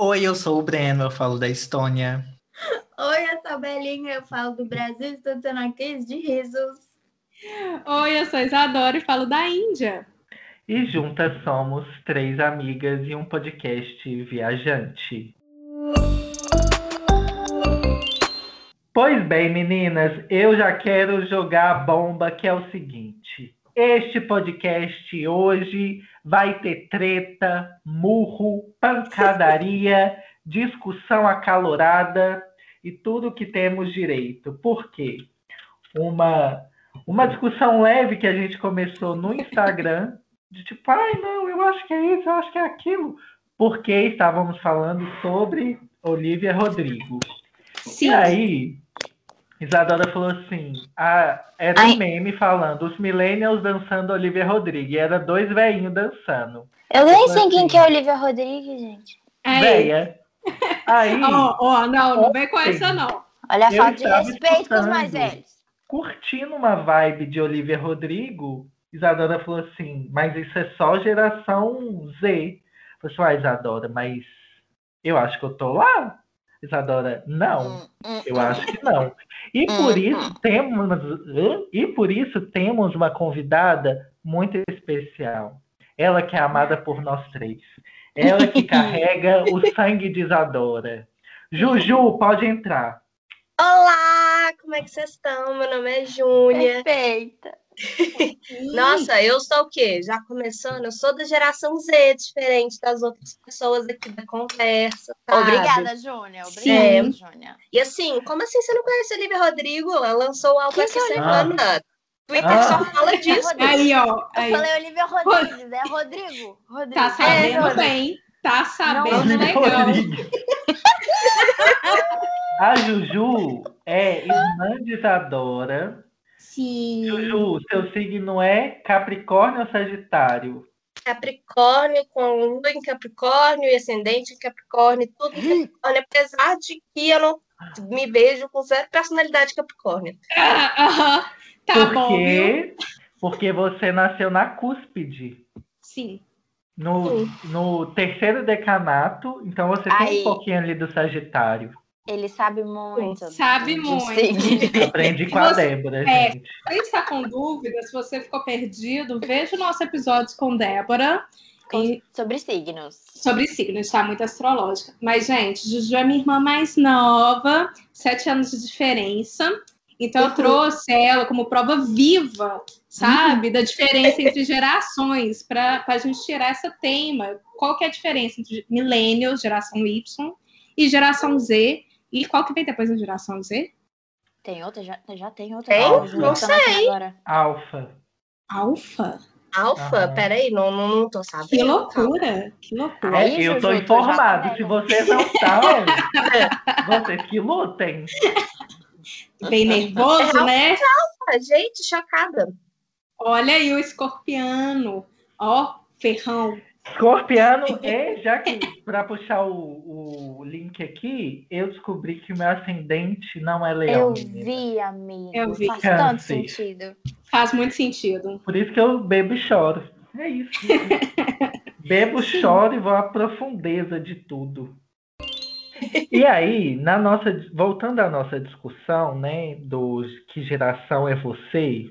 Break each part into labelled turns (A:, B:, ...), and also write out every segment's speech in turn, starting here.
A: Oi, eu sou o Breno, eu falo da Estônia.
B: Oi, eu sou a Belinha, eu falo do Brasil, estou tendo uma crise de risos.
C: Oi, eu sou a Isadora e falo da Índia.
D: E juntas somos três amigas e um podcast viajante. Pois bem, meninas, eu já quero jogar a bomba que é o seguinte. Este podcast hoje vai ter treta, murro, pancadaria, discussão acalorada e tudo que temos direito. Por quê? Uma, uma discussão leve que a gente começou no Instagram, de tipo, ai, não, eu acho que é isso, eu acho que é aquilo, porque estávamos falando sobre Olivia Rodrigo. Sim. E aí, Isadora falou assim: ah, era um meme falando os millennials dançando Olivia Rodrigo. E era dois velhinhos dançando.
B: Eu nem sei assim, quem que é Olivia Rodrigo, gente.
D: Véia.
C: Aí. Ó, oh, oh, não, não vem com essa, não.
B: Olha a falta de respeito com os mais velhos.
D: Curtindo uma vibe de Olivia Rodrigo, Isadora falou assim: mas isso é só geração Z. Eu falei assim, ah, Isadora, mas eu acho que eu tô lá. Isadora, não, hum, hum, eu hum. acho que não. E por isso temos, e por isso temos uma convidada muito especial. Ela que é amada por nós três. Ela que carrega o sangue de Isadora. Juju, pode entrar.
E: Olá, como é que vocês estão? Meu nome é Júnia.
B: Perfeita.
E: Nossa, eu sou o quê? Já começando, eu sou da geração Z, diferente das outras pessoas aqui da conversa. Sabe?
B: Obrigada, Júnia. Obrigada, é. Júnia.
E: E assim, como assim você não conhece a Lívia Rodrigo? Ela lançou o álbum essa semana. Twitter ah. só fala disso.
C: Aí, ó. Aí.
B: Eu falei Olivia Rodrigues, é Rodrigo? Rodrigo.
C: Tá sabendo é, bem. Tá sabendo não, legal.
D: A Juju é irmã de Isadora.
C: Sim.
D: Juju, seu signo é Capricórnio ou Sagitário?
E: Capricórnio, com lua em Capricórnio e ascendente em Capricórnio, tudo em Capricórnio, apesar de que eu não me vejo com zero personalidade Capricórnio.
C: Ah, uh -huh. Tá
D: Porque,
C: bom, viu?
D: Porque você nasceu na cúspide.
C: Sim.
D: No, no terceiro decanato, então você tem Aí. um pouquinho ali do Sagitário.
B: Ele sabe muito.
C: Sabe muito.
D: Aprendi com a Débora, é, gente.
C: Quem está com dúvida, se você ficou perdido, veja o nosso episódio com Débora.
B: Com, sobre signos.
C: Sobre signos, tá? Muito astrológica. Mas, gente, Juju é minha irmã mais nova, sete anos de diferença. Então, uhum. eu trouxe ela como prova viva, sabe, uhum. da diferença entre gerações, para a gente tirar essa tema. Qual que é a diferença entre millennials, geração Y, e geração Z? E qual que vem depois da geração Z?
B: Tem outra? Já, já tem outra?
E: Tem? Não sei.
D: Alfa.
C: Alfa?
E: Alfa? Peraí, não, não, não tô sabendo.
C: Que loucura, que loucura.
D: É, eu tô informado. Se vocês não estão, vocês que lutem.
C: Bem nervoso, né?
E: Alfa, gente, chocada.
C: Olha aí o escorpiano. Ó, ferrão.
D: Escorpiano, é, já que para puxar o, o link aqui, eu descobri que o meu ascendente não é leão.
B: Eu vi, amigo.
C: Eu vi.
B: Faz tanto sentido.
C: Faz muito sentido.
D: Por isso que eu bebo e choro. É isso. bebo, choro e vou à profundeza de tudo. E aí, na nossa, voltando à nossa discussão, né, dos que geração é você,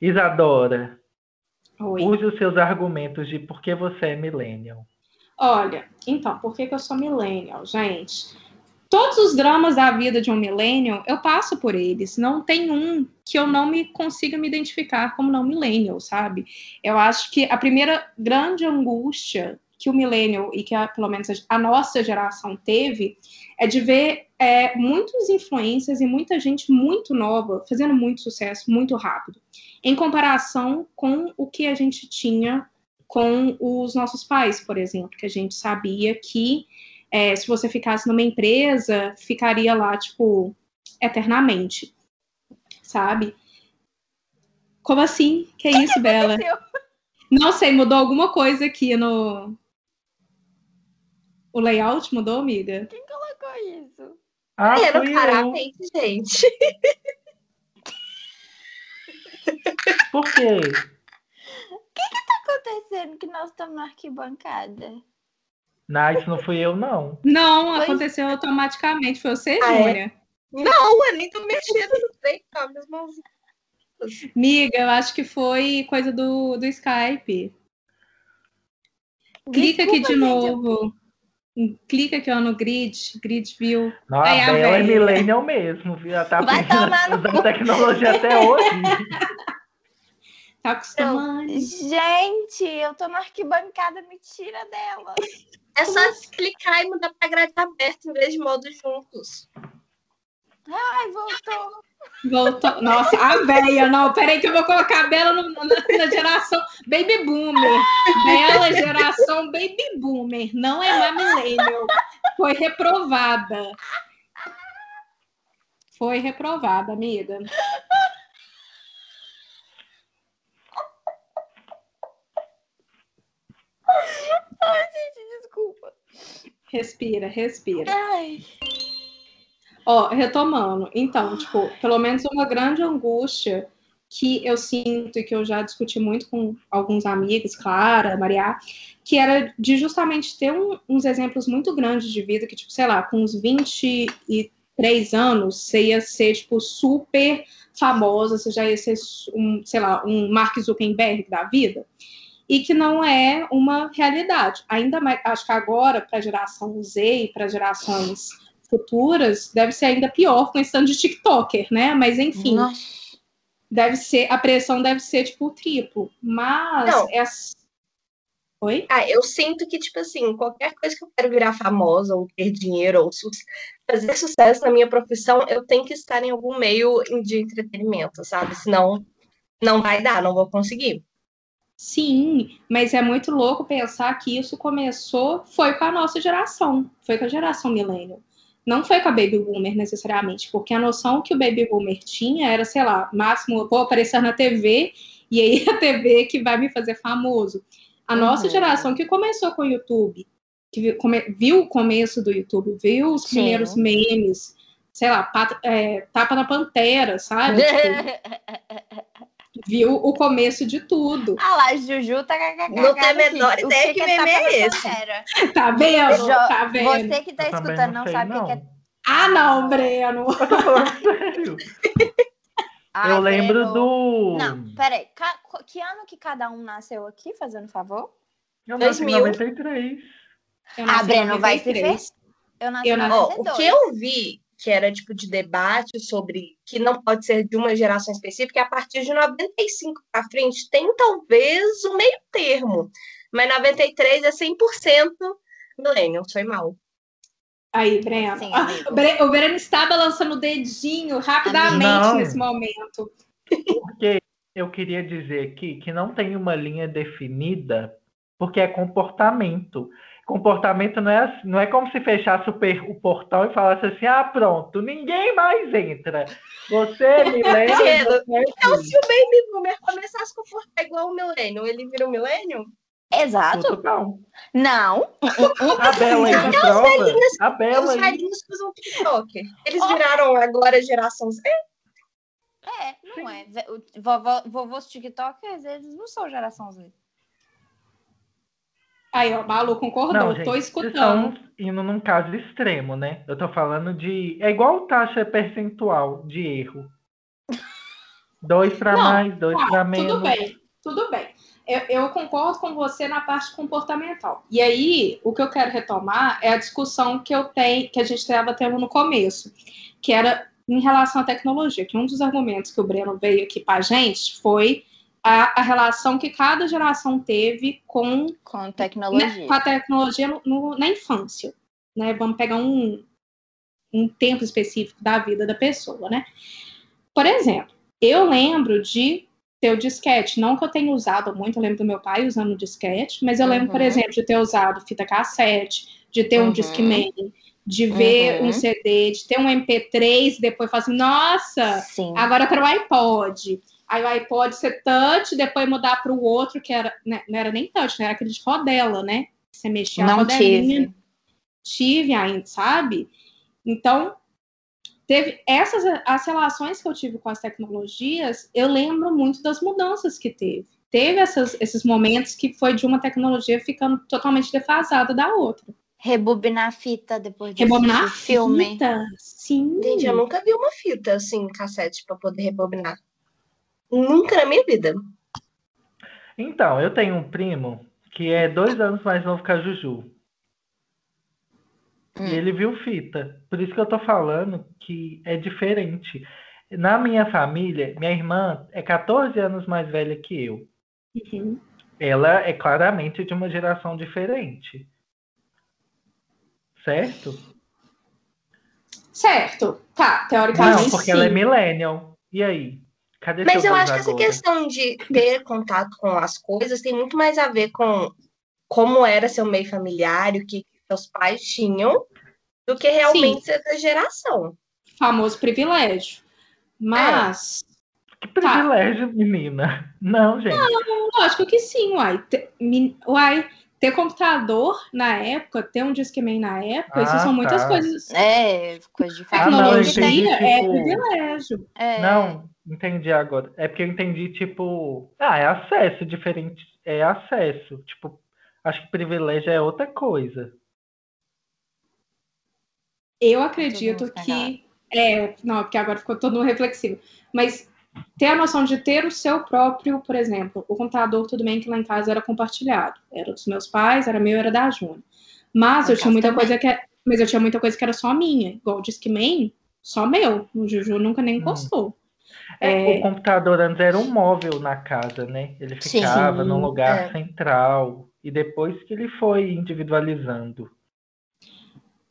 D: Isadora, Oi. use os seus argumentos de por que você é millennial.
C: Olha, então, por que, que eu sou millennial, gente? Todos os dramas da vida de um millennial, eu passo por eles. Não tem um que eu não me consiga me identificar como não millennial, sabe? Eu acho que a primeira grande angústia que o millennial e que a, pelo menos a nossa geração teve é de ver é, muitos influências e muita gente muito nova fazendo muito sucesso muito rápido, em comparação com o que a gente tinha com os nossos pais, por exemplo, que a gente sabia que é, se você ficasse numa empresa, ficaria lá, tipo, eternamente, sabe? Como assim? Que é isso, Bela? Não sei, mudou alguma coisa aqui no, o layout mudou, amiga?
B: Quem colocou isso?
D: Ah,
E: é, no parabéns, gente.
D: Por quê?
B: O que que tá acontecendo que nós estamos na arquibancada?
D: Não, isso não fui eu, não.
C: Não,
B: Pois-
C: aconteceu automaticamente. Foi você,
E: Ah, é?
C: Júlia.
E: Não, eu nem tô mexendo no trem, tá? Minhas mãos.
C: Miga, eu acho que foi coisa do, do Skype. Clica aqui de
B: gente,
C: novo. Clica aqui ó, no grid, grid view.
D: Não,
C: Ai,
D: a
C: a
D: Bela é
C: véia.
D: millennial mesmo, viu? Ela tá
B: Vai tomar
D: a
B: no
D: usar tecnologia até hoje.
C: Tá acostumando.
B: Gente, eu tô na arquibancada, me tira dela.
E: É só clicar e mudar pra grade aberta em vez de modo juntos.
B: Ai, voltou.
C: Voltou. Nossa, a velha, não, peraí que eu vou colocar a Bela no- na, na geração Baby Boomer. Bela é geração Baby Boomer, não é mais millennial. Foi reprovada. Foi reprovada, amiga.
B: Gente, desculpa.
C: Respira, respira.
B: Ai.
C: Ó, retomando, então, tipo, pelo menos uma grande angústia que eu sinto e que eu já discuti muito com alguns amigos, Clara, Maria, que era de justamente ter um- uns exemplos muito grandes de vida que, tipo, sei lá, com uns 23 anos, você ia ser, tipo, super famosa, você já ia ser, um, sei lá, um Mark Zuckerberg da vida, e que não é uma realidade. Ainda mais, acho que agora, para a geração Z e para gerações futuras, deve ser ainda pior com esse tanto de TikToker, né? Mas enfim,
B: Nossa.
C: deve ser, a pressão deve ser tipo o triplo. Mas
E: Não.
C: é. Oi?
E: Ah, eu sinto que, tipo assim, qualquer coisa que eu quero virar famosa, ou ter dinheiro, ou su- fazer sucesso na minha profissão, eu tenho que estar em algum meio de entretenimento, sabe? Senão não vai dar, não vou conseguir.
C: Sim, mas é muito louco pensar que isso começou, foi com a nossa geração, foi com a geração millennial. Não foi com a Baby Boomer necessariamente, porque a noção que o Baby Boomer tinha era, sei lá, máximo, eu vou aparecer na TV e aí a TV que vai me fazer famoso. A nossa
B: Uhum.
C: geração que começou com o YouTube, que viu, o começo do YouTube, viu os
B: Sim.
C: primeiros memes, sei lá, é, tapa na pantera, sabe? Tipo, viu o começo de tudo.
B: Ah lá, Juju tá
E: Não tem a
B: aqui.
E: menor
B: O
E: ideia que
B: é
E: meme é esse.
C: Tá vendo?
B: Jo-
C: Tá vendo?
B: Você que tá
D: Eu
B: escutando não,
D: sei,
B: sabe o que é.
C: Ah, não, Breno.
D: Sério.
B: Ai,
D: eu lembro
B: Breno.
D: do.
B: Não, peraí. Ca- Que ano que cada um nasceu aqui, fazendo favor?
D: Eu nasci em
E: 2000.
D: 93.
C: Eu
B: Ah,
C: nasci em
B: Breno, vai se
C: 93.
B: fer. Eu nasci
C: Eu
B: em
C: nasci-
E: Ó, o
B: 92.
E: que eu vi que era tipo de debate sobre que não pode ser de uma geração específica, e a partir de 95 para frente tem talvez um meio termo. Mas 93 é 100% millennial, foi mal.
C: Aí, Breno.
B: Sim,
C: Ah, o Bre- o Breno está balançando o dedinho rapidamente
D: Não.
C: nesse momento.
D: Porque eu queria dizer aqui que não tem uma linha definida, porque é comportamento. Comportamento não é, assim- não é como se fechasse o, per- o portão e falasse assim: ah, pronto, ninguém mais entra. Você, é milênio, você é
E: Então, se o baby boomer começar a se comportar igual o millennial, ele vira um millennial?
B: Exato.
D: Total.
B: Não.
D: A Bela aí de prova. A Bela
E: Os
D: aí.
E: velhinhos que usam TikTok. Eles viraram agora geração Z.
B: É, não é. Ve- o- Vovó, vovôs TikTokers, eles não são geração Z.
C: Aí, ó, Malu concordou.
D: Não,
C: Tô
D: gente,
C: escutando.
D: estamos indo num caso extremo, né? Eu tô falando de. É igual taxa percentual de erro. Dois para mais, dois
C: Tá,
D: para menos.
C: tudo bem, tudo bem. Eu, eu concordo com você na parte comportamental. E aí, o que eu quero retomar é a discussão que eu tenho, que a gente estava tendo no começo, que era em relação à tecnologia, que um dos argumentos que o Breno veio aqui para a gente foi a, a relação que cada geração teve com
B: Com
C: né,
B: tecnologia.
C: com a tecnologia no- no- na infância. Né? Vamos pegar um, um tempo específico da vida da pessoa, né? Por exemplo, eu lembro de ter o disquete, não que eu tenha usado muito, eu lembro do meu pai usando o disquete, mas eu lembro, por
B: Uhum.
C: exemplo, de ter usado fita cassete, de ter um
B: Uhum.
C: Discman, de ver
B: Uhum.
C: um CD, de ter um MP3 e depois falar assim, nossa,
B: Sim.
C: Agora eu quero o iPod. Aí o iPod ser touch, depois mudar para o outro, que era, né, não era nem touch, né, era aquele de rodela, né? Você mexia a
B: Não
C: rodelinha.
B: tive.
C: Tive ainda, sabe? Então, teve essas as relações que eu tive com as tecnologias, eu lembro muito das mudanças que teve. Teve essas, esses momentos que foi de uma tecnologia ficando totalmente defasada da outra.
B: Rebobinar a fita depois de
C: Rebobinar
B: assistir o filme.
C: fita? Sim.
E: Gente, eu nunca vi uma fita assim, cassete, pra poder rebobinar. Nunca na minha vida.
D: Então, eu tenho um primo que é dois anos mais novo que a Juju.
B: Hum.
D: E ele viu fita. Por isso que eu tô falando que é diferente. Na minha família, minha irmã é 14 anos mais velha que eu.
C: Uhum.
D: Ela é claramente de uma geração diferente. Certo?
C: Certo. Tá, teoricamente
D: Não, porque
C: sim.
D: ela é millennial. E aí? Cadê
E: Mas eu acho que essa questão de ter contato com as coisas tem muito mais a ver com como era seu meio familiar, e o que seus pais tinham, do que realmente ser da geração.
C: Famoso privilégio. Mas,
D: Que privilégio, menina. Não, gente.
C: lógico que sim, uai. Te- min- uai, ter computador na época, ter um Discman na época, isso
D: Ah,
C: são muitas
D: tá.
C: coisas.
B: É, coisa de
D: Ah, não,
C: Tecnologia é
D: tipo-
C: privilégio.
B: É,
D: Não, entendi agora. É porque eu entendi, tipo. Ah, é acesso diferente. É acesso. Tipo, acho que privilégio é outra coisa.
C: Eu acredito que. É, não, porque agora ficou todo mundo reflexivo. Mas ter a noção de ter o seu próprio, por exemplo, o computador, tudo bem que lá em casa era compartilhado. Era dos meus pais, era meu, era da Júnia. Mas eu
B: em
C: tinha muita
B: também.
C: coisa que é- mas eu tinha muita coisa que era só minha, igual o Discman, só meu. O Juju nunca nem
D: Hum. É,
C: É.
D: O computador antes era um móvel na casa, né? Ele
B: Sim.
D: ficava num lugar
E: É.
D: central. E depois que ele foi individualizando.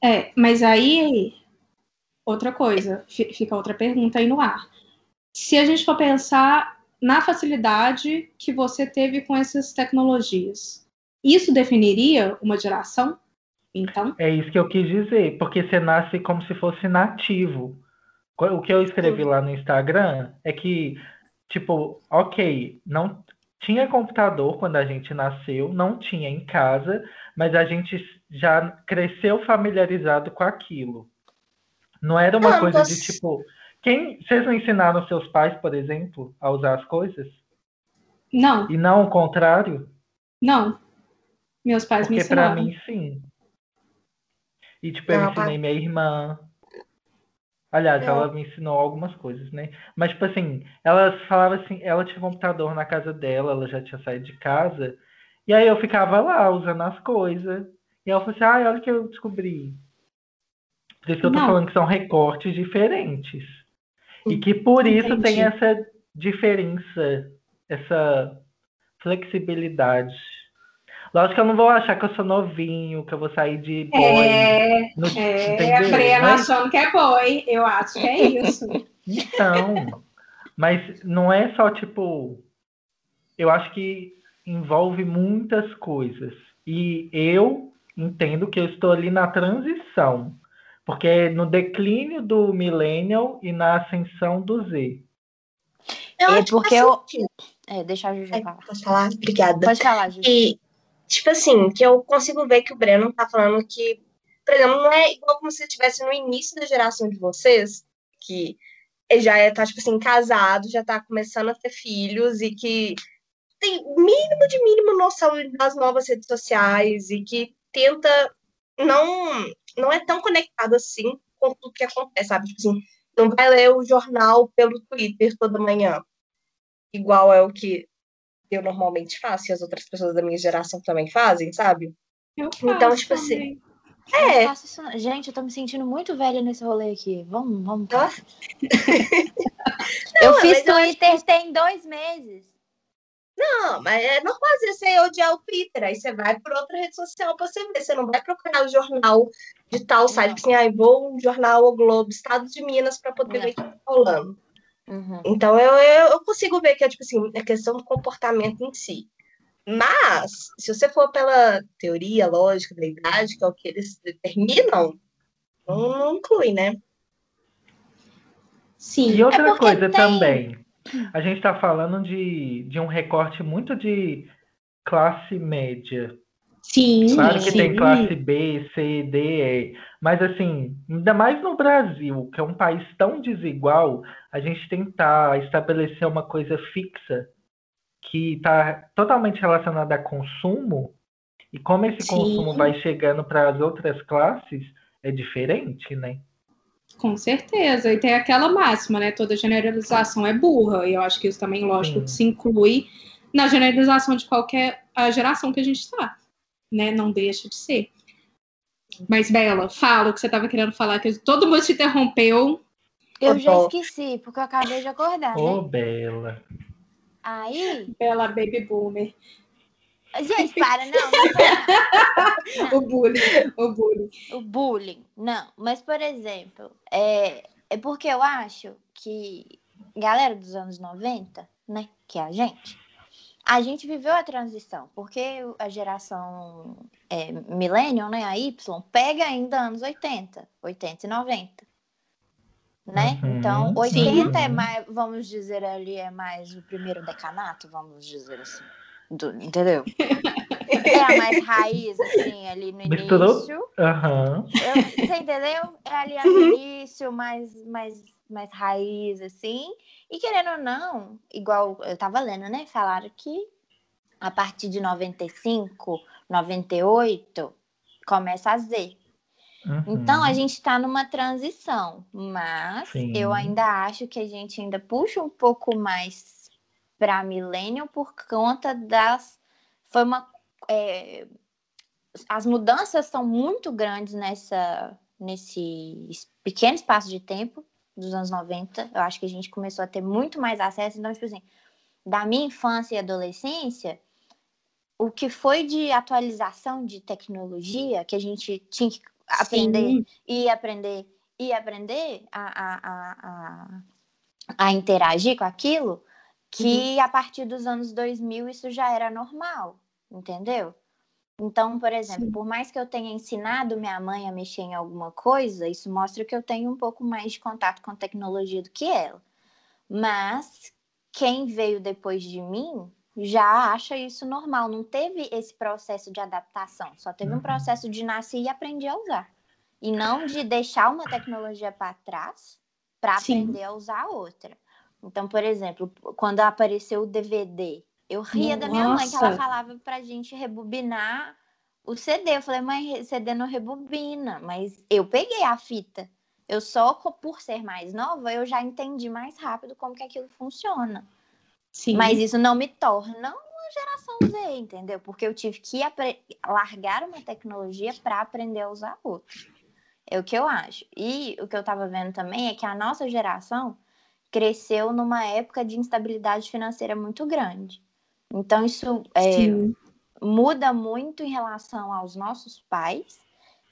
C: É, mas aí, outra coisa, fi- fica outra pergunta aí no ar. Se a gente for pensar na facilidade que você teve com essas tecnologias, isso definiria uma geração? Então,
D: É isso que eu quis dizer, porque você nasce como se fosse nativo. O que eu escrevi lá no Instagram é que, tipo, ok, não tinha computador quando a gente nasceu, não tinha em casa, mas a gente já cresceu familiarizado com aquilo. Não era uma
E: Ah,
D: coisa de
E: você-
D: tipo, quem vocês não ensinaram seus pais, por exemplo, a usar as coisas?
C: não,
D: E não o contrário?
C: não. Meus pais me
D: Porque pra
C: ensinaram.
D: mim, sim. E, tipo, eu
E: Não,
D: ensinei
E: pai.
D: minha irmã. Aliás,
E: Não.
D: ela me ensinou algumas coisas, né? Mas, tipo assim, ela falava assim, ela tinha computador na casa dela, ela já tinha saído de casa. E aí eu ficava lá, usando as coisas. E ela falou assim, ai, olha o que eu descobri. Por isso que eu tô
C: Não.
D: falando que são recortes diferentes. E que por isso tem
C: Entendi.
D: essa diferença, essa flexibilidade. Lógico que eu não vou achar que eu sou novinho, que eu vou sair de boy.
C: É,
D: no-
C: é,
D: entendeu?
C: a Brena
D: Mas-
C: achando que é boy. Eu acho que é isso.
D: Então, mas não é só tipo. Eu acho que envolve muitas coisas. E eu entendo que eu estou ali na transição. Porque é no declínio do millennial e na ascensão do Z.
E: Eu
B: É porque eu- é, deixa a Juju
E: Ai,
B: falar.
E: Posso falar? Obrigada.
B: Pode falar, Juju.
E: E, tipo assim, que eu consigo ver que o Breno tá falando que, por exemplo, não é igual como se estivesse no início da geração de vocês, que já é, tá, tipo assim, casado, já tá começando a ter filhos e que tem mínimo de mínimo noção das novas redes sociais e que tenta não não é tão conectado assim com tudo que acontece, sabe? Tipo assim, não vai ler o jornal pelo Twitter toda manhã, igual é o que eu normalmente faço e as outras pessoas da minha geração também fazem, sabe?
C: Eu
E: Então,
C: faço
E: tipo assim,
C: também.
B: Eu
E: É,
B: faço isso. Gente, eu tô me sentindo muito velha nesse rolê aqui. Vamos, vamos.
E: Nossa.
B: eu
E: Não,
B: fiz
E: mas eu
B: Twitter tem dois meses.
E: não, mas é normal você odiar o Twitter, aí você vai por outra rede social pra você ver. Você não vai procurar o jornal de tal site,
B: Não.
E: tipo assim, ah, vou no jornal O Globo, Estado de Minas, pra poder
B: Não.
E: ver o que tá rolando.
B: Uhum.
E: Então eu, eu, eu consigo ver que é tipo assim, é questão do comportamento em si. Mas, se você for pela teoria lógica da idade, que é o que eles determinam, não, não inclui, né?
C: Sim.
D: E outra
B: porque
D: coisa
B: tem-
D: também, a gente está falando de, de um recorte muito de classe média.
C: Sim,
D: Claro que
C: sim.
D: tem classe B, C, D, E. Mas assim, ainda mais no Brasil, que é um país tão desigual, a gente tentar estabelecer uma coisa fixa que está totalmente relacionada a consumo, E como esse
C: Sim.
D: consumo vai chegando para as outras classes, é diferente, né?
C: Com certeza. E tem aquela máxima, né? Toda generalização é burra. E eu acho que isso também, lógico,
D: Sim.
C: que se inclui na generalização de qualquer a geração que a gente está. Né? Não deixa de ser. Mas, Bela, fala o que você estava querendo falar, que todo mundo te interrompeu.
B: Eu já esqueci, porque eu acabei de acordar,
D: Ô,
B: né?
D: Bela.
B: Aí,
C: Bela Baby Boomer.
B: gente, para, não, não não.
C: O bullying. O bullying.
B: O bullying, não. Mas, por exemplo, é, é porque eu acho que galera dos anos 90, né, que é a gente, a gente viveu a transição, porque a geração é, millennial, né, a Y, pega ainda anos 80, 80 e 90. Né?
D: Uhum,
B: Então,
D: sim.
B: 80 é mais, vamos dizer ali, é mais o primeiro decanato, vamos dizer assim. do- entendeu? É a mais raiz, assim, ali no início.
D: Aham.
B: Eu- você entendeu? É ali no início, mais, mais, mais raiz, assim. E querendo ou não, igual eu tava lendo, né? Falaram que a partir de 95, 98, começa a Z.
D: uhum.
B: Então a gente está numa transição, mas
D: Sim.
B: eu ainda acho que a gente ainda puxa um pouco mais para millennial por conta das foi uma é, as mudanças são muito grandes nessa nesse es- pequeno espaço de tempo dos anos 90. Eu acho que a gente começou a ter muito mais acesso, então tipo assim, da minha infância e adolescência, o que foi de atualização de tecnologia que a gente tinha que aprender
C: Sim.
B: e aprender e aprender a, a, a, a, a interagir com aquilo, que a partir dos anos 2000 isso já era normal, entendeu? Então, por exemplo,
C: Sim.
B: por mais que eu tenha ensinado minha mãe a mexer em alguma coisa, isso mostra que eu tenho um pouco mais de contato com tecnologia do que ela. Mas quem veio depois de mim já acha isso normal, não teve esse processo de adaptação, só teve um
D: Uhum.
B: processo de nascer e aprender a usar. E não de deixar uma tecnologia para trás para aprender a usar outra. Então, por exemplo, quando apareceu o DVD, eu ria da minha mãe, que ela
C: Nossa.
B: falava pra gente rebobinar o CD. Eu falei, mãe, CD não rebobina, mas eu peguei a fita. Eu só, por ser mais nova, eu já entendi mais rápido como que aquilo funciona.
C: Sim.
B: Mas isso não me torna uma geração Z, entendeu? Porque eu tive que largar uma tecnologia para aprender a usar outra. É o que eu acho. E o que eu estava vendo também é que a nossa geração cresceu numa época de instabilidade financeira muito grande. Então, isso é, muda muito em relação aos nossos pais,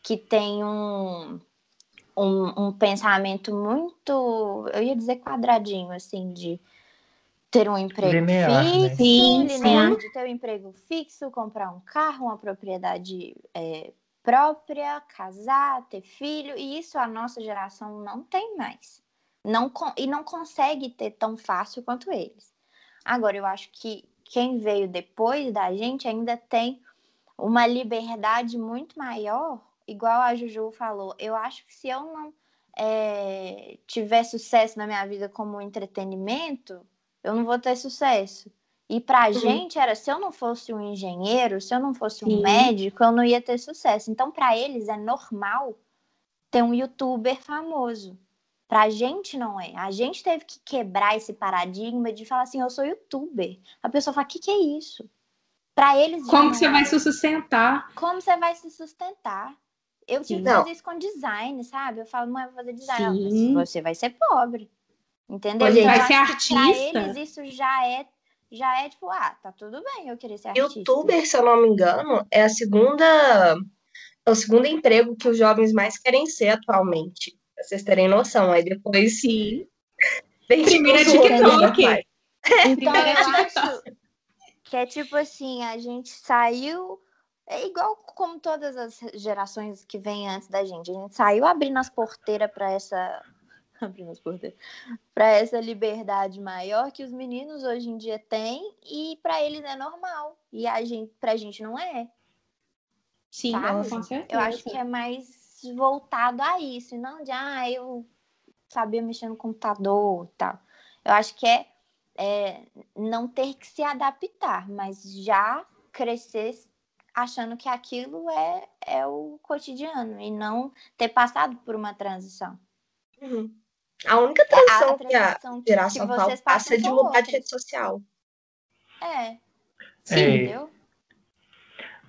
B: que têm um, um, um pensamento muito, eu ia dizer quadradinho, assim, de ter um emprego
D: Linear, né?
B: fixo,
C: Sim,
B: linear,
C: sim.
B: de ter um emprego fixo, comprar um carro, uma propriedade é, própria, casar, ter filho, e isso a nossa geração não tem mais. Não, e não consegue ter tão fácil quanto eles. Agora, eu acho que quem veio depois da gente ainda tem uma liberdade muito maior, igual a Juju falou. Eu acho que se eu não é, tiver sucesso na minha vida como entretenimento, eu não vou ter sucesso. E pra
C: Uhum.
B: gente era, se eu não fosse um engenheiro, se eu não fosse um
C: Sim.
B: médico, eu não ia ter sucesso. Então, pra eles é normal ter um youtuber famoso. Pra gente não é. A gente teve que quebrar esse paradigma de falar assim, eu sou youtuber. A pessoa fala, o que, que é isso? Pra eles
C: Como
B: não
C: que você
B: é.
C: vai se sustentar?
B: Como você vai se sustentar? Eu tive que
E: Não.
B: fazer isso com design, sabe? Eu falo, mãe, eu vou fazer design.
C: Sim.
B: você vai ser pobre. Entendeu?
C: Você vai ser artista?
B: eles isso já é, já é tipo, ah, tá tudo bem eu querer ser artista.
E: Youtuber, se eu não me engano, é a segunda. É o segundo emprego que os jovens mais querem ser atualmente. Pra vocês terem noção. Aí depois
C: Sim.
E: vem
C: Primeiro é
E: outros,
C: TikTok.
E: né?
B: Então
C: Primeiro é
B: eu
C: TikTok.
B: acho que é tipo assim, a gente saiu. É igual como todas as gerações que vêm antes da gente. A gente saiu abrindo as porteiras para essa. Abrindo as porteiras. Para essa liberdade maior que os meninos hoje em dia têm e para eles é normal. E a gente, pra gente não é.
C: Sim,
B: sabe?
C: com certeza.
B: Eu acho que é mais voltado a isso, e não de, ah, eu sabia mexer no computador e tal. Eu acho que é, é não ter que se adaptar, mas já crescer achando que aquilo é, é o cotidiano e não ter passado por uma transição.
E: Uhum. A única
B: É,
E: transição que a
B: transição que-
E: geração
B: que
E: passa é de
B: passam
E: mudar de rede social.
B: É,
C: Sim.
D: É.
B: entendeu?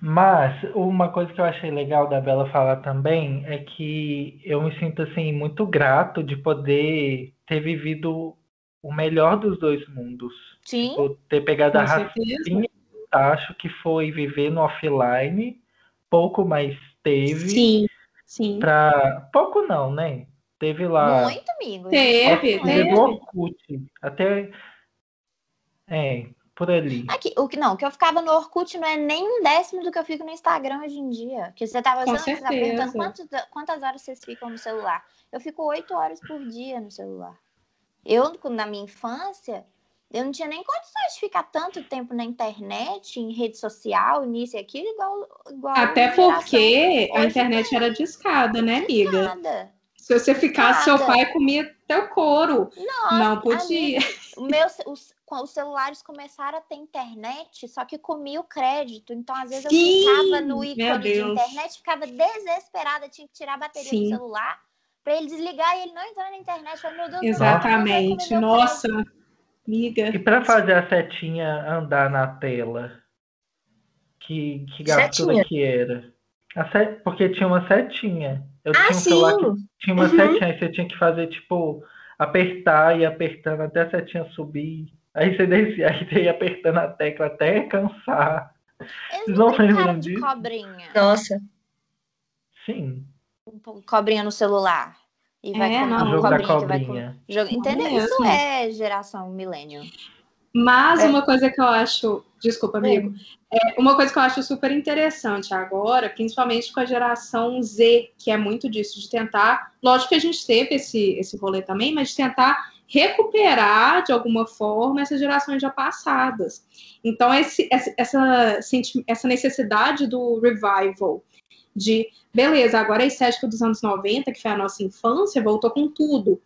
D: Mas uma coisa que eu achei legal da Bela falar também é que eu me sinto assim muito grato de poder ter vivido o melhor dos dois mundos.
B: Sim.
D: Tipo, ter pegado a racinha, acho que foi viver no offline, pouco mais teve
C: Sim, sim.
D: pra pouco não, né? Teve lá
B: Muito, amigo.
C: Teve, teve.
D: Orkut, até é, por ali.
B: Aqui, o que não, o que eu ficava no Orkut não é nem um décimo do que eu fico no Instagram hoje em dia. Que você tava
C: Com
B: usando, você tava
C: certeza.
B: perguntando quantos- quantas horas vocês ficam no celular. Eu fico oito horas por dia no celular. Eu, na minha infância, eu não tinha nem condições de ficar tanto tempo na internet, em rede social, nisso e aquilo, igual. igual
C: Até porque a internet era discada, né, amiga?
B: Nada.
C: Se você ficasse, seu pai comia teu couro.
B: Nossa,
C: Não podia.
B: O meu, ce- os, celulares começaram a ter internet, só que comia o crédito. Então, às vezes,
C: Sim,
B: eu clicava no ícone de internet, ficava desesperada, tinha que tirar a bateria
C: Sim.
B: do celular pra ele desligar e ele não entrar na internet. Eu meu Deus,
C: Exatamente.
B: Não,
C: Nossa, amiga.
D: E para fazer a setinha andar na tela, que, que gastura
E: Setinha?
D: que era? A se- Porque tinha uma setinha. Eu
E: Ah,
D: tinha um celular que
E: sim!
D: tinha uma
E: Uhum.
D: setinha, aí você tinha que fazer, tipo, apertar e apertando até a setinha subir. Aí você descia, aí você ia apertando a tecla até cansar.
B: Eles
D: Vocês
B: não
D: não
B: de
D: disso?
B: cobrinha.
E: Nossa.
D: Sim,
B: Um Cobrinha no celular. E vai
C: É,
B: com
C: não.
D: jogo da
B: cobrinha que vai com...
D: cobrinha.
B: Entendeu?
C: mesmo.
B: Isso é geração milênio.
C: Mas
E: É.
C: uma coisa que eu acho. Desculpa, amigo. É, uma coisa que eu acho super interessante agora, principalmente com a geração Z, que é muito disso, de tentar. Lógico que a gente teve esse, esse rolê também, mas de tentar recuperar de alguma forma essas gerações já passadas. Então, esse, essa, essa, necessidade do revival, de beleza, agora a estética dos anos 90, que foi a nossa infância, voltou com tudo.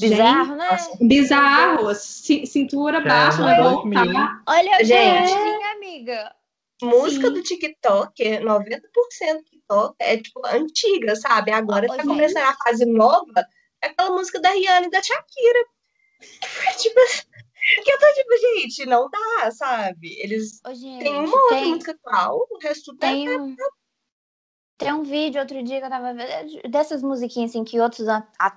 B: Bizarro, né?
E: nossa.
C: Bizarro, ci- cintura
D: Já
C: baixa,
D: é
C: vai voltar.
D: 2000.
B: Olha,
E: Gente.
B: gente, amiga.
E: Música
C: Sim.
E: do TikTok, 90% do TikTok é tipo antiga, sabe? Agora
B: Ô,
E: tá
B: gente.
E: começando a fase nova, é aquela música da Rihanna e da Shakira. tipo, que eu tô tipo, gente, não dá, sabe? Eles
B: Ô, gente,
E: têm uma outra
B: tem-
E: música atual, o resto é
B: Tem um, tem um vídeo outro dia que eu tava vendo, dessas musiquinhas assim que outros